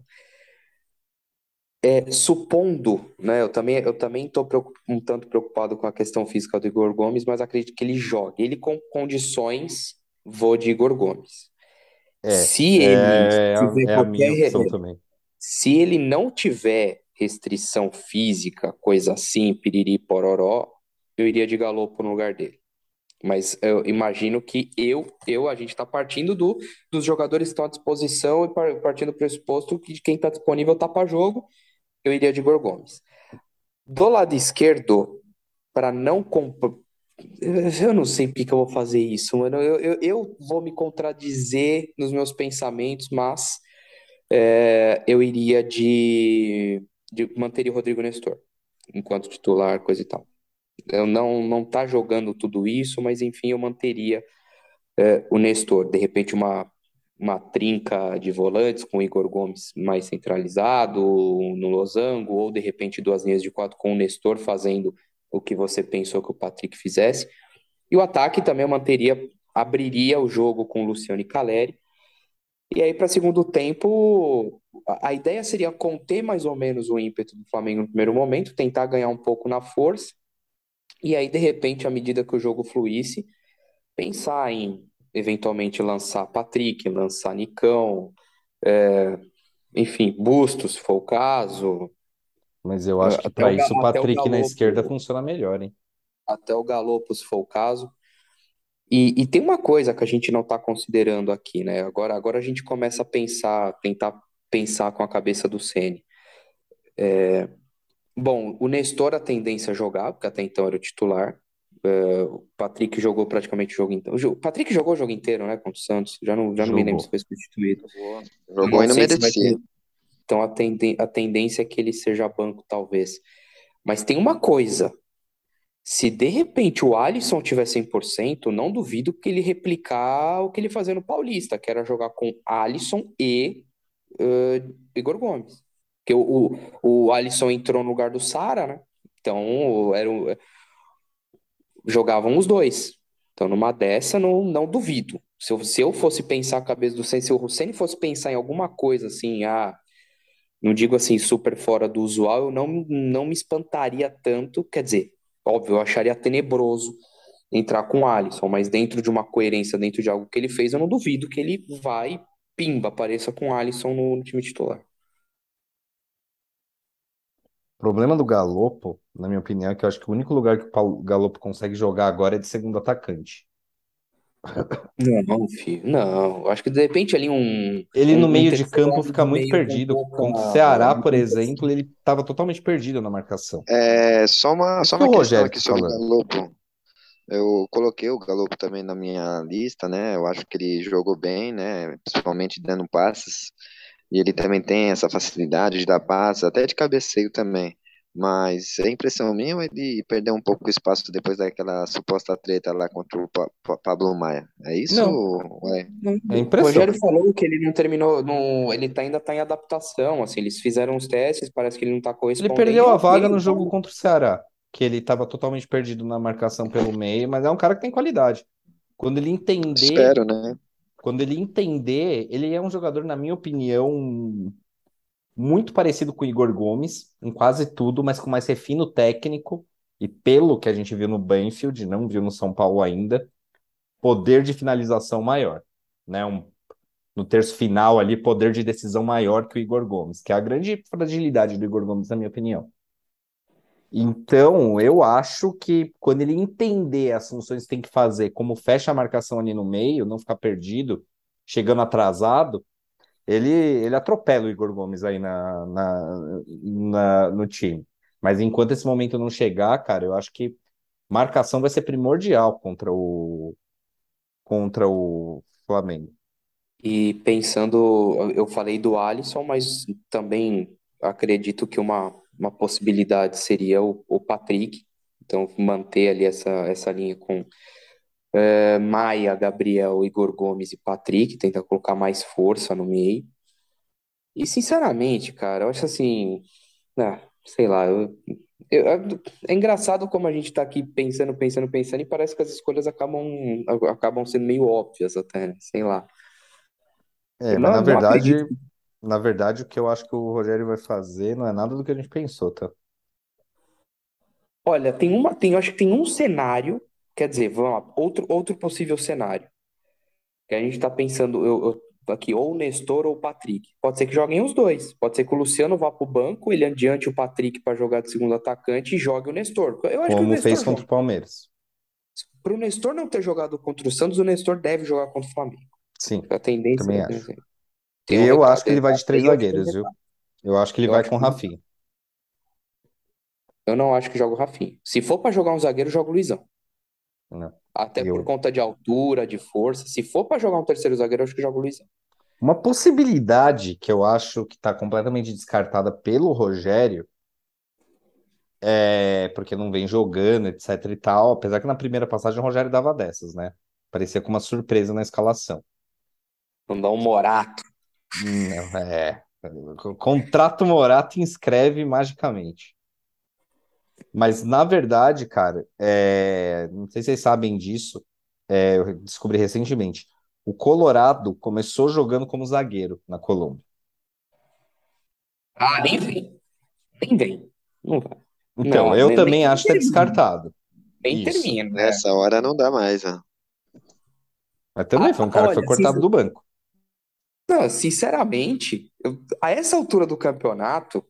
É, supondo, né? Eu também, eu também estou um tanto preocupado com a questão física do Igor Gomes, mas acredito que ele jogue. Ele com condições, vou de Igor Gomes.
É,
Se ele
é,
tiver
é a minha
qualquer. Se ele não tiver restrição física, coisa assim, piriri, pororó, eu iria de Galopo no lugar dele. Mas eu imagino que eu, eu a gente está partindo do, dos jogadores que estão à disposição e partindo do pressuposto que quem está disponível está para jogo, eu iria de Igor Gomes. Do lado esquerdo, para não comprar. Eu não sei porque que eu vou fazer isso, mano. Eu, eu, eu vou me contradizer nos meus pensamentos, mas é, eu iria de, de manter o Rodrigo Nestor enquanto titular, coisa e tal. Eu não não tá jogando tudo isso, mas enfim, eu manteria é, o Nestor. De repente, uma, uma trinca de volantes com o Igor Gomes mais centralizado no losango, ou de repente duas linhas de quatro com o Nestor fazendo o que você pensou que o Patrick fizesse. E o ataque também eu manteria, abriria o jogo com o Luciano e Caleri. E aí, para segundo tempo, a, ideia seria conter mais ou menos o ímpeto do Flamengo no primeiro momento, tentar ganhar um pouco na força e aí, de repente, à medida que o jogo fluísse, pensar em eventualmente lançar Patrick, lançar Nicão, é, enfim, Bustos, se for o caso.
Mas eu acho que para isso o Patrick o na esquerda funciona melhor, hein?
Até o Galopo, se for o caso. E, e tem uma coisa que a gente não está considerando aqui, né? Agora, agora a gente começa a pensar, tentar pensar com a cabeça do Ceni. É, Bom, o Nestor a tendência a jogar, porque até então era o titular. Uh, o Patrick jogou praticamente o jogo inteiro. O Patrick jogou o jogo inteiro, né, contra o Santos. Já não, já não me lembro se foi substituído.
Jogou, jogou e não merecia.
Então a, tenden a tendência é que ele seja banco, talvez. Mas tem uma coisa. Se de repente o Alisson tiver 100%, não duvido que ele replicar o que ele fazia no Paulista, que era jogar com Alisson e uh, Igor Gomes. Porque o, o, o Alisson entrou no lugar do Sara, né? Então, era, jogavam os dois. Então, numa dessa, não, não duvido. Se eu, se eu fosse pensar a cabeça do Senna, se o Senna fosse pensar em alguma coisa assim, ah, não digo assim super fora do usual, eu não, não me espantaria tanto. Quer dizer, óbvio, eu acharia tenebroso entrar com o Alisson, mas dentro de uma coerência, dentro de algo que ele fez, eu não duvido que ele vai, pimba, apareça com o Alisson no, time titular
problema do Galopo, na minha opinião, é que eu acho que o único lugar que o Galopo consegue jogar agora é de segundo atacante.
Não, filho, não. Acho que de repente ali um.
Ele no
um,
meio
um
de campo fica muito perdido. Contra o Ceará, por exemplo, ele estava totalmente perdido na marcação.
É, só uma, só uma questão Rogério aqui sobre o Galopo. Eu coloquei o Galopo também na minha lista, né? Eu acho que ele jogou bem, né? Principalmente dando passes. E ele também tem essa facilidade de dar passes, até de cabeceio também. Mas a impressão minha é de perder um pouco o espaço depois daquela suposta treta lá contra o pa pa Pablo Maia. É isso?
Não. É, é impressão. O Rogério falou que ele não terminou, não, ele tá, ainda está em adaptação. Assim, eles fizeram os testes, parece que ele não está correspondendo.
Ele perdeu a vaga no jogo contra o Ceará, que ele estava totalmente perdido na marcação pelo meio, mas é um cara que tem qualidade. Quando ele entender.
Espero, né?
Quando ele entender, ele é um jogador, na minha opinião, muito parecido com o Igor Gomes, em quase tudo, mas com mais refino técnico. E pelo que a gente viu no Banfield, não viu no São Paulo ainda, poder de finalização maior. Né? Um, no terço final ali, poder de decisão maior que o Igor Gomes, que é a grande fragilidade do Igor Gomes, na minha opinião. Então, eu acho que quando ele entender as funções que tem que fazer, como fecha a marcação ali no meio, não ficar perdido, chegando atrasado, ele, ele atropela o Igor Gomes aí na, na, na, no time. Mas enquanto esse momento não chegar, cara, eu acho que marcação vai ser primordial contra o, contra o Flamengo.
E pensando, eu falei do Alisson, mas também acredito que uma uma possibilidade seria o, o Patrick, então manter ali essa, essa linha com é, Maia, Gabriel, Igor Gomes e Patrick, tentar colocar mais força no meio. E sinceramente, cara, eu acho assim, ah, sei lá, eu, eu, é engraçado como a gente tá aqui pensando, pensando, pensando, e parece que as escolhas acabam, acabam sendo meio óbvias até, né? sei lá.
É, mas na verdade, na verdade, o que eu acho que o Rogério vai fazer não é nada do que a gente pensou, tá?
Olha, tem uma, tem, eu acho que tem um cenário, quer dizer, vamos lá, outro, outro possível cenário. Que a gente tá pensando, eu, eu aqui, ou o Nestor ou o Patrick. Pode ser que joguem os dois. Pode ser que o Luciano vá para o banco, ele adiante o Patrick para jogar de segundo atacante e jogue o Nestor. Eu acho que o
Como
Nestor
fez
joga.
contra o Palmeiras.
Para o Nestor não ter jogado contra o Santos, o Nestor deve jogar contra o Flamengo.
Sim,
A tendência
também
é
acho.
Tem um
Eu
recado,
acho que ele vai de três zagueiros, viu? Eu acho que ele
Eu
vai com o
que-
Rafinha.
Eu não acho que joga o Rafinha. Se for para jogar um zagueiro, joga o Luizão.
Não.
Até
Eu-
por conta de altura, de força. Se for para jogar um terceiro zagueiro, eu acho que joga o Luizão.
Uma possibilidade que eu acho que está completamente descartada pelo Rogério, é porque não vem jogando, etc e tal, apesar que na primeira passagem o Rogério dava dessas, né? Parecia com uma surpresa na escalação.
Não dá um Morato.
Não, é. Contrato Morato inscreve magicamente. Mas, na verdade, cara, é, não sei se vocês sabem disso, é, eu descobri recentemente. O Colorado começou jogando como zagueiro na Colômbia.
Ah, nem vem. Nem vem. Não vai.
Então,
Não,
eu
nem-
também
nem
acho que é
termina.
descartado.
Nem
Isso.
termina. né?
Nessa hora não dá mais, ó.
Mas também
Ah,
foi um cara que foi
olha,
cortado
sim,
do banco.
Não, sinceramente, eu- a essa altura do campeonato,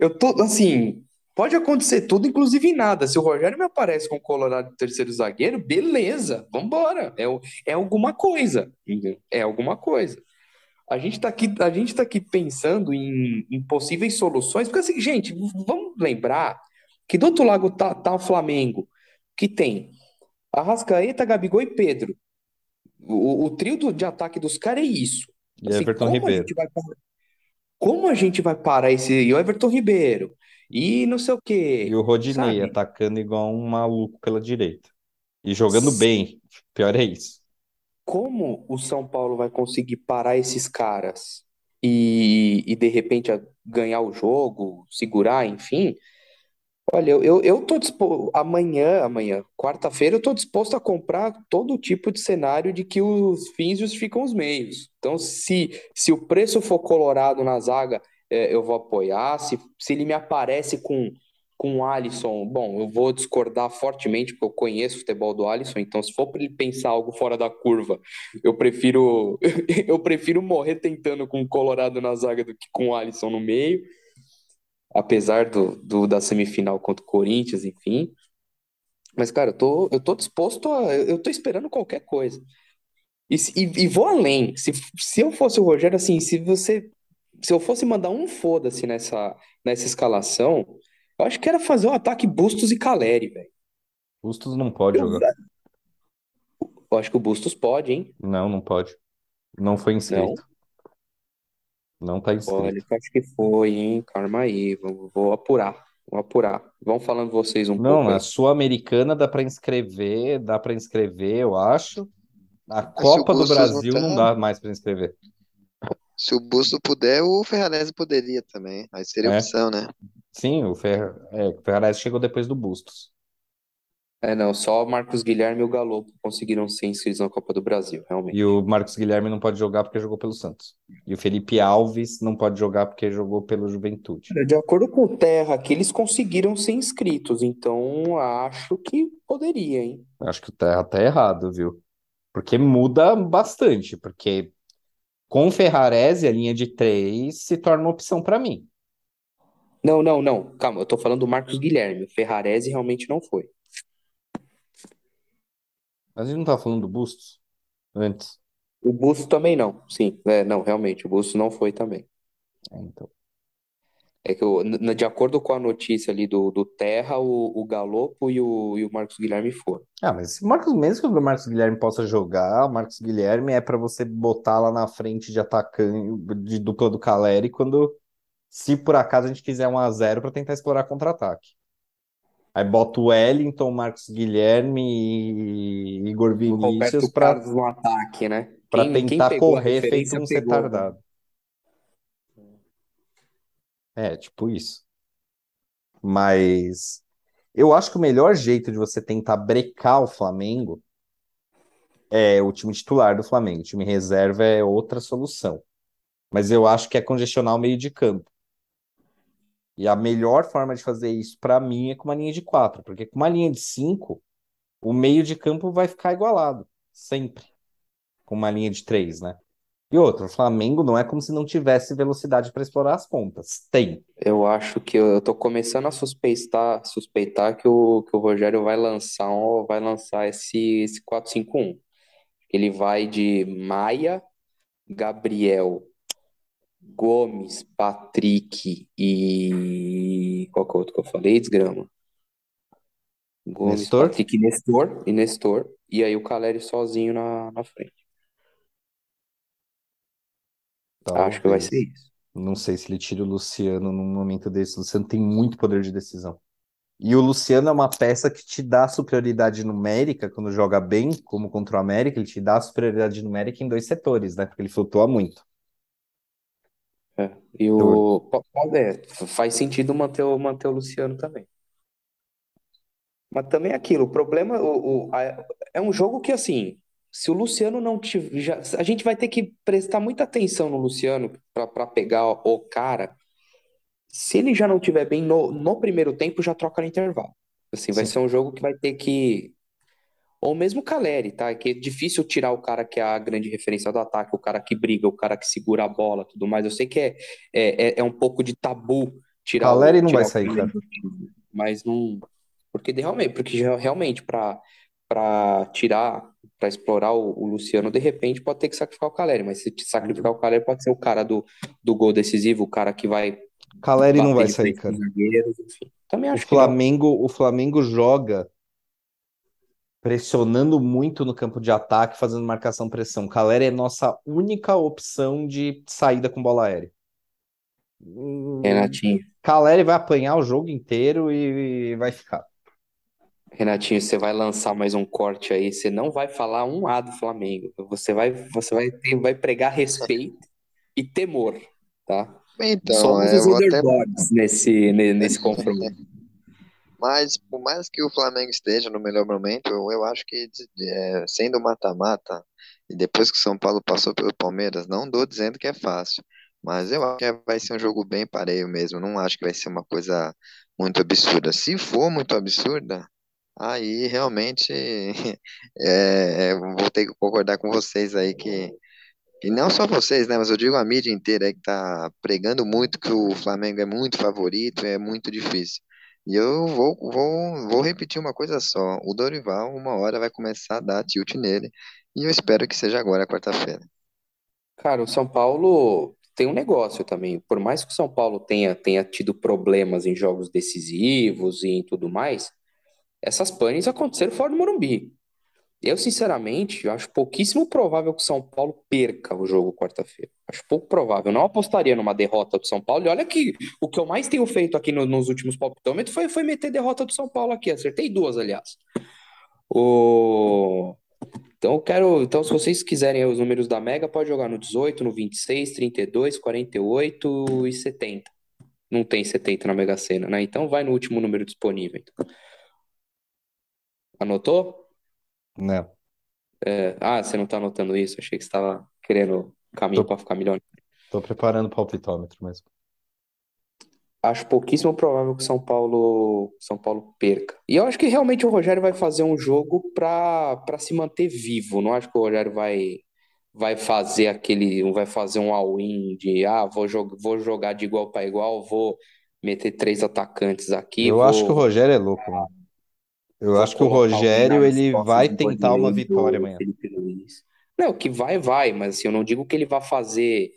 eu tô assim, pode acontecer tudo, inclusive nada. Se o Rogério me aparece com o Colorado de terceiro zagueiro, beleza, vambora. É, é alguma coisa? É alguma coisa. A gente tá aqui, a gente tá aqui pensando em, em possíveis soluções, porque assim, gente, vamos lembrar que do outro lado tá, tá o Flamengo, que tem Arrascaeta, Gabigol e Pedro. O, o trio do- de ataque dos caras é isso.
E
Assim,
Everton
como a
Ribeiro.
gente vai como a gente vai parar esse e o Everton Ribeiro e não sei o quê,
E o Rodinei
sabe?
atacando igual um maluco pela direita. E jogando bem. Pior é isso.
Como o São Paulo vai conseguir parar esses caras e, e de repente ganhar o jogo, segurar, enfim? Olha, eu, eu, eu tô disposto, amanhã, amanhã, quarta-feira, eu tô disposto a comprar todo tipo de cenário de que os fins justificam os meios. Então, se, se o preço for colorado na zaga, é, eu vou apoiar. Se, se ele me aparece com, com o Alisson, bom, eu vou discordar fortemente, porque eu conheço o futebol do Alisson, então se for para ele pensar algo fora da curva, eu prefiro, eu prefiro morrer tentando com o Colorado na zaga do que com o Alisson no meio apesar do, do- da semifinal contra o Corinthians, enfim. Mas, cara, eu tô, eu tô disposto a. Eu tô esperando qualquer coisa. E, e, e vou além. Se, se eu fosse o Rogério, assim, se você. Se eu fosse mandar um foda-se nessa, nessa escalação, eu acho que era fazer o ataque Bustos e Caleri, velho.
Bustos não pode
Eu,
jogar.
eu acho que o Bustos pode, hein?
Não, não pode. Não foi
Não?
inscrito. Não tá
Olha,
inscrito.
eu acho que foi, hein? Calma aí. Vou, vou apurar. Vou apurar. Vão falando vocês um
Não,
pouco
na
aí.
Sul-Americana dá pra inscrever, dá pra inscrever, eu acho.
Mas o
Copa do
Bustos não
Brasil
tá.
não dá mais pra inscrever.
Se o Busto puder, o Ferrarese poderia também. Aí seria
É.
opção, né?
Sim, o Fer... é, o Ferrarese chegou depois do Bustos.
É, não, só o Marcos Guilherme e o Galo conseguiram ser inscritos na Copa do Brasil, realmente.
E o Marcos Guilherme não pode jogar porque jogou pelo Santos. E o Felipe Alves não pode jogar porque jogou pelo Juventude.
De acordo com o Terra aqui, eles conseguiram ser inscritos, então acho que poderia, hein?
Acho que o Terra tá errado, viu? Porque muda bastante, porque com o Ferrarese a linha de três se torna uma opção pra mim.
Não, não, não, calma, eu tô falando do Marcos Guilherme, o Ferrarese realmente não foi.
Mas a gente não tava falando do Bustos antes.
O Busto também não, sim, é, não, realmente, o Busto não foi também.
É, então.
É que, eu- de acordo com a notícia ali do, do Terra, o, o Galopo e o, e o Marcos Guilherme foram.
Ah, mas Marcos, mesmo que o Marcos Guilherme possa jogar, o Marcos Guilherme é pra você botar lá na frente de atacante, de dupla do Caleri, quando, se por acaso a gente quiser 1 a 0 pra tentar explorar contra-ataque. Aí bota o Wellington, Marcos Guilherme e Igor Vinícius
Carlos no ataque, né?
para
Quem, quem
tentar
a
correr feito um
pegou, né?
retardado. É, tipo isso. Mas eu acho que o melhor jeito de você tentar brecar o Flamengo é o time titular do Flamengo. O time reserva é outra solução. Mas eu acho que é congestionar o meio de campo. E a melhor forma de fazer isso, pra mim, é com uma linha de quatro. Porque com uma linha de cinco, o meio de campo vai ficar igualado. Sempre. Com uma linha de três, né? E outro, o Flamengo não é como se não tivesse velocidade para explorar as pontas. Tem.
Eu acho que eu, tô começando a suspeitar, suspeitar que o, que o Rogério vai lançar, um, vai lançar esse, esse 4-5-1. Ele vai de Maia, Gabriel, Gomes, Patrick e. Qual que é o outro que eu falei? Desgrama. Gomes,
Nestor?
Patrick e Nestor. E Nestor. E aí o Caleri sozinho na, na frente. Acho que vai ser
Talvez.
isso.
Não sei se ele tira o Luciano num momento desse. O Luciano tem muito poder de decisão. E o Luciano é uma peça que te dá superioridade numérica quando joga bem, como contra o América, ele te dá superioridade numérica em dois setores, né? Porque ele flutua muito.
É. E o. po- Pode, é, faz sentido manter o, manter o Luciano também. Mas também é aquilo, o problema o, o- a- é um jogo que, assim, se o Luciano não tiver. já- a gente vai ter que prestar muita atenção no Luciano para pegar o cara. Se ele já não tiver bem no, no primeiro tempo, já troca no intervalo. Assim, vai
Sim.
ser um jogo que vai ter que. Ou mesmo o Caleri, tá? Que é difícil tirar o cara que é a grande referência do ataque, o cara que briga, o cara que segura a bola, tudo mais. Eu sei que é, é, é- é um pouco de tabu tirar
Caleri
o,
não vai
tirar
sair, cara.
mas não. Porque realmente, porque realmente para para tirar, para explorar o, o Luciano, de repente pode ter que sacrificar o Caleri, mas se sacrificar o Caleri, pode ser o cara do, do gol decisivo, o cara que vai
Caleri não vai sair, cara.
Também
O
acho que não.
Flamengo, o Flamengo joga pressionando muito no campo de ataque, fazendo marcação-pressão. Caleri é nossa única opção de saída com bola aérea.
Renatinho,
Caleri vai apanhar o jogo inteiro e vai ficar.
Renatinho, você vai lançar mais um corte aí, você não vai falar um A do Flamengo. Você vai, você vai, ter- vai pregar respeito e temor, tá?
Então,
Somos
é,
os
vou até
underdogs nesse, ne- nesse confronto.
Mas, por mais que o Flamengo esteja no melhor momento, eu, acho que é, sendo mata-mata, e depois que o São Paulo passou pelo Palmeiras, não dou dizendo que é fácil, mas eu acho que vai ser um jogo bem pareio mesmo. Não acho que vai ser uma coisa muito absurda. Se for muito absurda, aí realmente é, vou ter que concordar com vocês aí que. E não só vocês, né? Mas eu digo a mídia inteira aí que tá pregando muito que o Flamengo é muito favorito, é muito difícil. E eu vou, vou, vou repetir uma coisa só. O Dorival, uma hora, vai começar a dar tilt nele. E eu espero que seja agora, quarta-feira.
Cara, o São Paulo tem um negócio também. Por mais que o São Paulo tenha, tenha tido problemas em jogos decisivos e em tudo mais, essas panes aconteceram fora do Morumbi. Eu, sinceramente, acho pouquíssimo provável que o São Paulo perca o jogo quarta-feira. Acho pouco provável. Eu não apostaria numa derrota do São Paulo. E olha que o que eu mais tenho feito aqui no- nos últimos palpitômetros foi, foi meter derrota do São Paulo aqui. Acertei duas, aliás. O... Então, eu quero. Então, se vocês quiserem os números da Mega, pode jogar no 18, no 26, 32, 48 e 70. Não tem 70 na Mega Sena, né? Então, vai no último número disponível. então. Anotou?
Não.
É, Ah, você não tá anotando isso? Achei que você estava querendo caminho para ficar milionário.
tô preparando o palpitômetro mesmo.
Acho pouquíssimo provável que São Paulo, São Paulo perca. E eu acho que realmente o Rogério vai fazer um jogo para se manter vivo. Não acho que o Rogério vai vai fazer aquele, vai fazer um all-in de ah, vou, jog vou jogar de igual para igual, vou meter três atacantes aqui,
Eu acho que o
vou
Rogério é louco, mano. Eu
vou
acho que o Rogério, ele vai tentar uma vitória amanhã.
Não, que vai, vai, mas assim, eu não digo que ele vai fazer.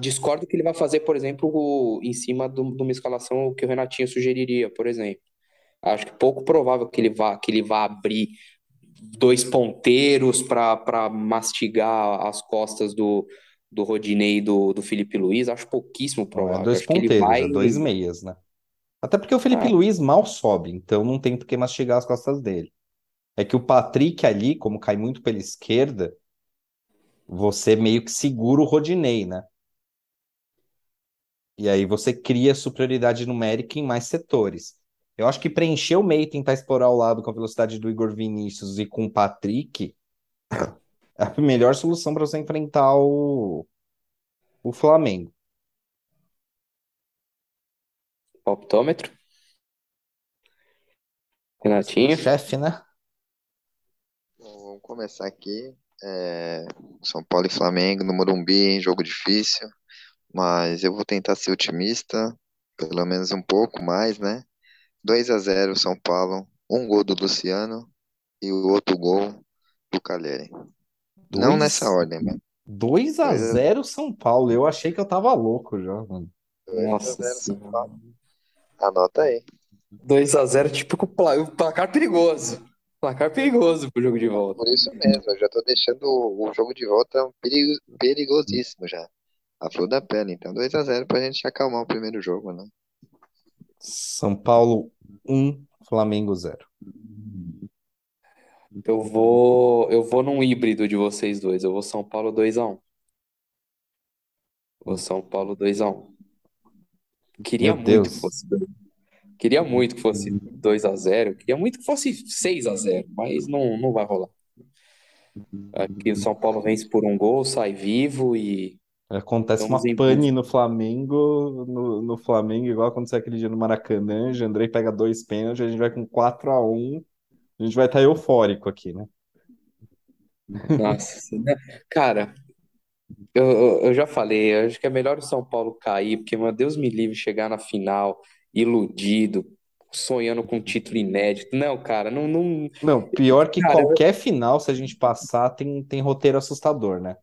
Discordo que ele vai fazer, por exemplo, o- em cima de uma escalação que o Renatinho sugeriria, por exemplo. Acho que pouco provável que ele vá, que ele vá abrir dois ponteiros para para mastigar as costas do, do Rodinei e do, do Felipe Luiz. Acho pouquíssimo
Não é
provável.
dois
Acho
ponteiros,
vai.
é dois meias, né? Até porque o Felipe
Ah,
Luiz mal sobe, então não tem por que mastigar as costas dele. É que o Patrick ali, como cai muito pela esquerda, você meio que segura o Rodinei, né? E aí você cria superioridade numérica em mais setores. Eu acho que preencher o meio e tentar explorar o lado com a velocidade do Igor Vinícius e com o Patrick é a melhor solução para você enfrentar o, o Flamengo.
Palpitômetro.
O
Renatinho.
chefe, né?
Bom, vamos começar aqui. É, São Paulo e Flamengo no Morumbi, jogo difícil, mas eu vou tentar ser otimista, pelo menos um pouco mais, né? 2 a 0 São Paulo, um gol do Luciano e o outro gol do Caleri. Não nessa
2
ordem, mano.
2 a
2 a
0 São Paulo. Eu achei que eu tava louco já, mano.
2 a
Nossa
0 São. Paulo. Anota aí.
2x0, típico pla- placar perigoso. Placar perigoso pro jogo de volta.
Por isso mesmo, eu já tô deixando o jogo de volta perigo- perigosíssimo já. A flor da pele. Então 2 a 0 pra gente acalmar o primeiro jogo, né?
São Paulo 1, Flamengo 0.
Eu vou, eu vou num híbrido de vocês dois. Eu vou São Paulo 2x1. Vou São Paulo 2x1. Queria
Meu
muito que fosse. Queria muito que fosse 2x0. Queria muito que fosse 6x0, mas não, não vai rolar. Aqui o São Paulo vence por um gol, sai vivo e
Acontece uma
em
pane no Flamengo, no, no Flamengo, igual aconteceu aquele dia no Maracanã. Jandrei pega dois pênaltis, a gente vai com 4 a 1 A gente vai estar eufórico aqui, né?
Nossa, cara, eu, eu eu já falei, eu acho que é melhor o São Paulo cair, porque, meu Deus me livre, chegar na final iludido, sonhando com um título inédito. Não, cara, não, não.
Não, pior que
Cara, eu,
qualquer final, se a gente passar, tem, tem roteiro assustador, né?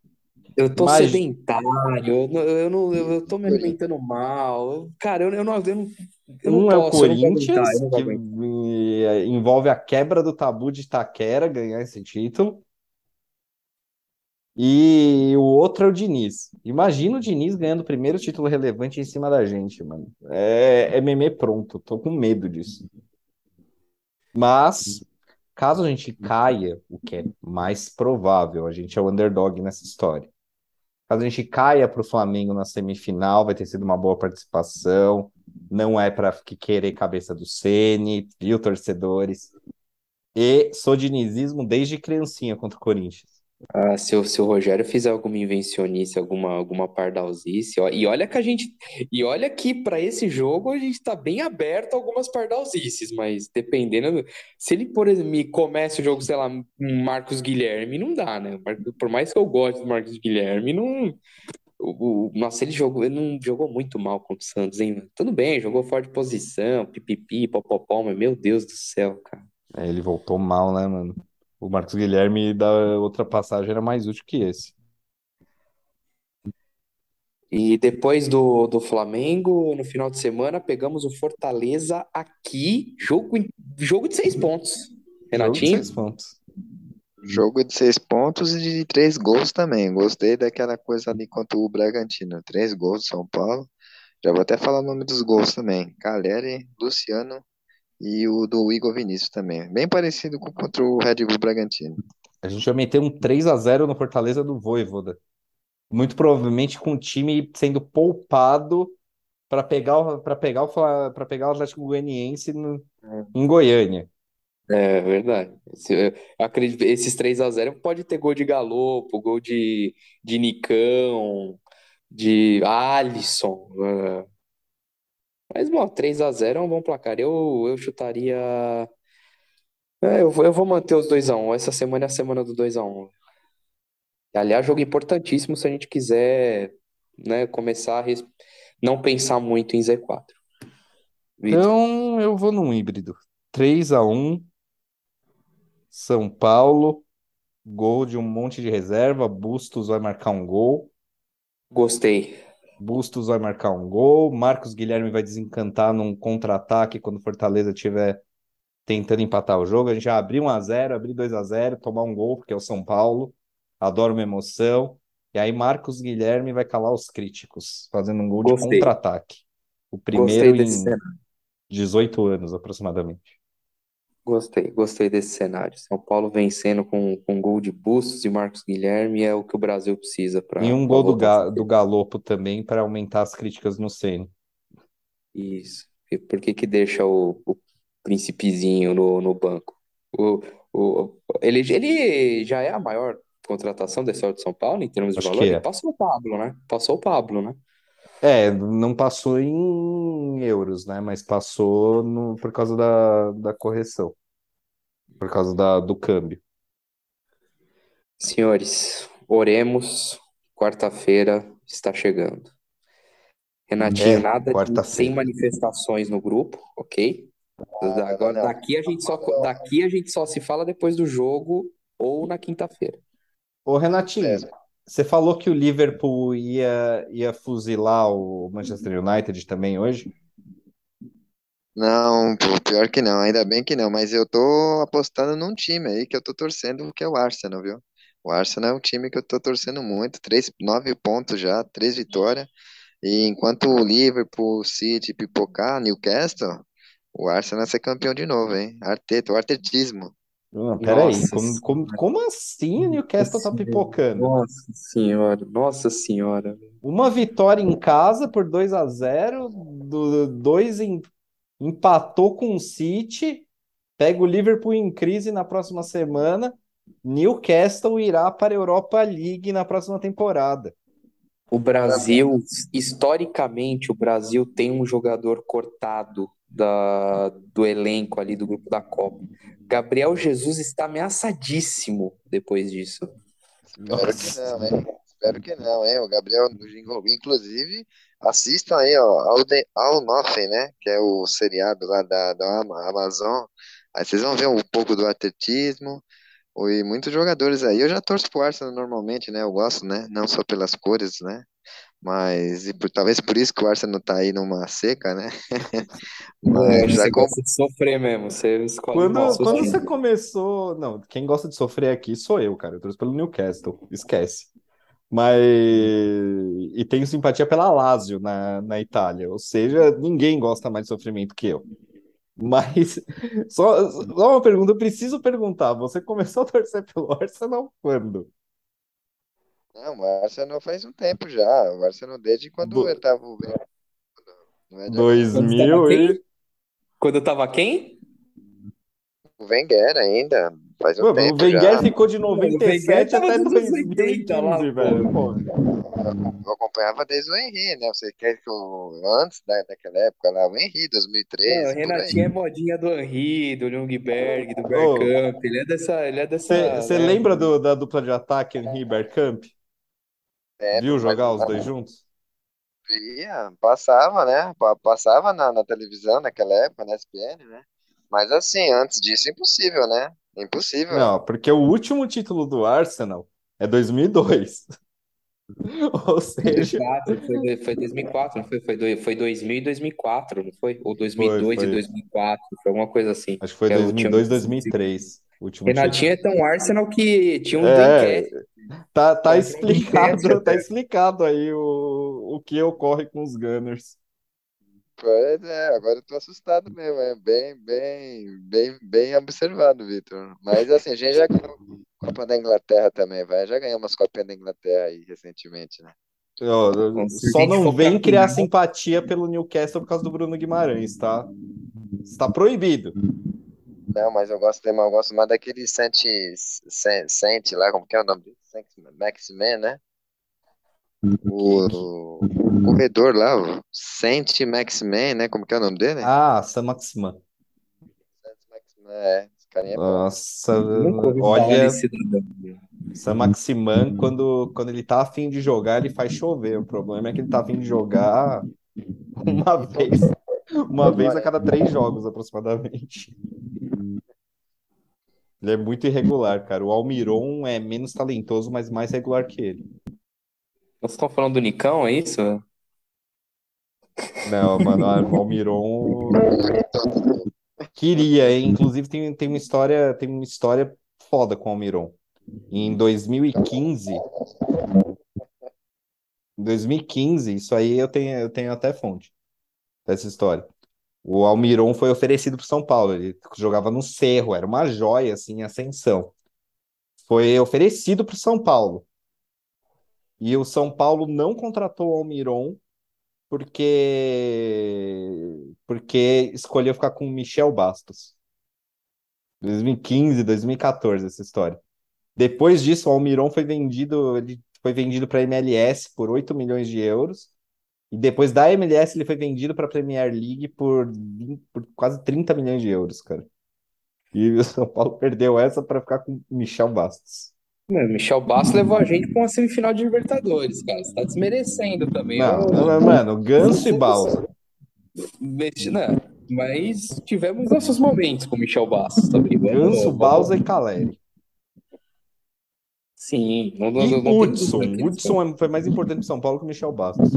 eu tô sedentário, eu, não- eu, não, eu, eu tô me alimentando mal. Cara, eu, eu não, eu não, eu não
um é o
posso, não vou aguentar,
Corinthians,
não
que eh, envolve a quebra do tabu de Itaquera ganhar esse título. E o outro é o Diniz. Imagina o Diniz ganhando o primeiro título relevante em cima da gente, mano. É, é meme pronto, tô com medo disso. Mas, caso a gente caia, o que é mais provável, a gente é o underdog nessa história. Caso a gente caia para o Flamengo na semifinal, vai ter sido uma boa participação. Não é para querer cabeça do Ceni, viu, torcedores? E sou dinizismo desde criancinha contra o Corinthians.
Ah, se o, se o Rogério fizer alguma invencionice, alguma, alguma pardalzice, ó, e olha que a gente, e olha que para esse jogo a gente tá bem aberto a algumas pardalzices, mas dependendo, se ele, por exemplo, me começa o jogo, sei lá, Marcos Guilherme, não dá, né? Por mais que eu goste do Marcos Guilherme, não, o, o- nossa, ele jogou, ele não jogou muito mal contra o Santos, hein? Tudo bem, jogou fora de posição, pipipi, popopó, mas meu Deus do céu, cara.
É, ele voltou mal, né, mano? O Marcos Guilherme da outra passagem era mais útil que esse.
E depois do, do Flamengo, no final de semana, pegamos o Fortaleza aqui, jogo, jogo de seis pontos.
Jogo de
Renatinho?
seis pontos.
Jogo de seis pontos e de três gols também. Gostei daquela coisa ali contra o Bragantino. Três gols do São Paulo. Já vou até falar o nome dos gols também. Caleri, Luciano e o do Igor Vinícius também. Bem parecido com contra o Red Bull Bragantino.
A gente vai meter um 3 a 0 no Fortaleza do Vojvoda. Muito provavelmente com o time sendo poupado para pegar para pegar o para pegar o Atlético Goianiense no- em Goiânia.
É verdade. Esse- eu acredito, esses 3 a 0 pode ter gol de Galopo, gol de, de Nicão, de Alisson. é. Mas, bom, 3 a 0 é um bom placar. Eu, eu chutaria. É, eu vou, eu vou manter os 2x1. Essa semana é a semana do 2x1. Aliás, jogo importantíssimo se a gente quiser, né, começar a res- não pensar muito em Z4. Vitor,
Então eu vou num híbrido. 3 a 1 São Paulo, gol de um monte de reserva, Bustos vai marcar um gol.
gostei.
Bustos vai marcar um gol, Marcos Guilherme vai desencantar num contra-ataque quando Fortaleza estiver tentando empatar o jogo. A gente vai abrir 1 a 0, abrir 2 a 0, tomar um gol, porque é o São Paulo. Adoro uma emoção. E aí Marcos Guilherme vai calar os críticos, fazendo um gol de
Gostei.
contra-ataque. O primeiro em
cenário.
18 anos aproximadamente.
Gostei, gostei desse cenário. São Paulo vencendo com, com gol de Bustos e Marcos Guilherme é o que o Brasil precisa
E
para
um gol do, Ga do Galopo também para aumentar as críticas no Ceni.
isso. E por que que deixa o, o Principezinho no, no banco? O, o, ele, ele já é a maior contratação da história de São Paulo em termos de
Acho
valor? Ele
é.
passou o Pablo, né? Passou o Pablo, né?
É, não passou em euros, né? Mas passou no, por causa da, da correção, por causa da, do câmbio.
Senhores, oremos. Quarta-feira está chegando. Renatinho,
É,
nada de sem
quarta-feira.
manifestações no grupo, ok? Agora,
não.
daqui a gente só, daqui a gente só se fala depois do jogo ou na quinta-feira.
Ô, Renatinho,
É.
você falou que o Liverpool ia, ia fuzilar o Manchester United também hoje?
Não, pior que não, ainda bem que não, mas eu tô apostando num time aí que eu tô torcendo, que é o Arsenal, viu? O Arsenal é um time que eu tô torcendo muito, três, nove pontos já, três vitórias, e enquanto o Liverpool, City pipocar, Newcastle, o Arsenal vai ser campeão de novo, hein? Arteta, o artetismo.
Ah, peraí,
Nossa
como, como, como assim o Newcastle tá pipocando?
Nossa senhora, nossa senhora.
Uma vitória em casa por 2 a 0 do, dois em, empatou com o City, pega o Liverpool em crise na próxima semana. Newcastle irá para a Europa League na próxima temporada.
O Brasil, historicamente, o Brasil tem um jogador cortado da, do elenco ali do grupo da Copa. Gabriel Jesus está ameaçadíssimo depois disso.
Espero que não, hein? Espero que não, hein? O Gabriel inclusive, assistam aí, ó, ao, The- ao Nothing, né? Que é o seriado lá da, da Ama- Amazon. Aí vocês vão ver um pouco do atletismo e muitos jogadores aí. Eu já torço pro Arsenal normalmente, né? Eu gosto, né? Não só pelas cores, né? Mas e por, talvez por isso que o Arsenal tá aí numa seca, né?
É,
Mas já
você gosta de sofrer mesmo, você escolhe
Quando, quando você começou. Não, quem gosta de sofrer aqui sou eu, cara. Eu torço pelo Newcastle, esquece. Mas. E tenho simpatia pela Lazio na, na Itália. Ou seja, ninguém gosta mais de sofrimento que eu. Mas. Só, só uma pergunta, eu preciso perguntar. Você começou a torcer pelo Arsenal quando?
Não, o Arsenal faz um tempo já. O Arsenal desde quando
Do-
eu tava. Não é de
Quando estava
2000 e.
Quando eu tava quem?
o Wenger ainda. Faz um
Pô, o
tempo
Wenger
já.
ficou de
o Wenger
97
tava
até
nos anos 80 lá,
2015,
pô.
velho. Pô.
Eu acompanhava desde o Henry, né? Você quer que eu. Antes da, daquela época lá, o Henry,
É, o
2013, por aí.
Renatinho é modinha do Henry, do Ljungberg, do Bergkamp. Ele é dessa, ele é dessa,
Você
né?
lembra do- da dupla de ataque Henry Bergkamp?
É,
Viu jogar os dois juntos?
ia, passava, né? Pa- Passava na, na televisão naquela época, na SPN, né? Mas assim, antes disso, impossível, né? Impossível.
Não, porque o último título do Arsenal é 2002. Ou seja,
2004, foi, foi 2004, não foi? Foi, do- foi 2000 e 2004, não foi? Ou
foi,
2002 e
foi.
2004, foi alguma coisa assim.
Acho que foi
É o time.
2002, 2003. O último
Renatinho
título.
é tão Arsenal que tinha um
É,
Dreamcast.
tá, tá
um
explicado, tá explicado aí o, o que ocorre com os Gunners.
Pois é, agora eu tô assustado mesmo, é bem, bem, bem, bem observado, Vitor. Mas assim, a gente já ganhou Copa da Inglaterra também, vai. Já ganhamos umas Copas da Inglaterra aí recentemente, né?
Só não vem criar simpatia pelo Newcastle por causa do Bruno Guimarães, tá? Está proibido.
Não, mas eu gosto, de- eu gosto mais daquele Saint, Saint, Saint lá, como que é o nome dele? Saint Maximan, né? O, o corredor lá, o Saint Maximan, né? Como que é o nome dele?
Ah, Sam Maximan.
Saint Maximan, é. Esse carinha é bom.
Nossa,
nunca ouvi falar
olha,
nesse cidadão.
Sam Maximan, quando, quando ele tá afim de jogar, ele faz chover. O problema é que ele tá afim de jogar uma vez, uma vez a cada três jogos, aproximadamente. Ele é muito irregular, cara. O Almiron é menos talentoso, mas mais regular que ele.
Vocês estão falando do Nicão, é isso?
Não, mano, o Almiron queria, hein? Inclusive tem, tem uma história, tem uma história foda com o Almiron. Em 2015, em 2015, isso aí eu tenho, eu tenho até fonte dessa história. O Almiron foi oferecido para São Paulo, ele jogava no Cerro, era uma joia assim, ascensão. Foi oferecido para São Paulo. E o São Paulo não contratou o Almiron porque porque escolheu ficar com o Michel Bastos. 2015, 2014 essa história. Depois disso, o Almiron foi vendido, ele foi vendido para a MLS por 8 milhões de euros. E depois da MLS ele foi vendido para a Premier League por, 20 por quase 30 milhões de euros, cara. E o São Paulo perdeu essa para ficar com o Michel Bastos.
Mano, Michel Bastos levou a gente pra uma semifinal de Libertadores, cara. Você tá desmerecendo também.
Não, não, mano, Ganso e Balsa.
Não, mas tivemos nossos momentos com o Michel Bastos também.
Ganso, Balsa e Caleri.
Sim, não, não, não tem
Hudson. Hudson é- foi mais importante pro São Paulo que o Michel Bastos.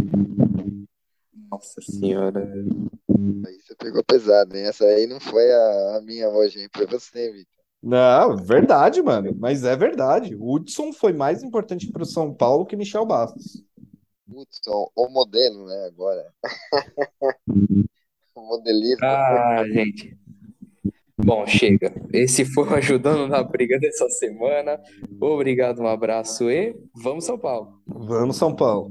Nossa senhora.
Aí você pegou pesado, hein? Essa aí não foi a, a minha hoje, hein? Foi você, Vitor.
Não, verdade, mano. Mas é verdade. O Hudson foi mais importante pro São Paulo que Michel Bastos.
Hudson, o modelo, né? Agora. O modelismo.
Ah, gente. Bom, chega. Esse foi o Ajudando na Briga dessa semana. Obrigado, um abraço e vamos São Paulo.
Vamos, São Paulo.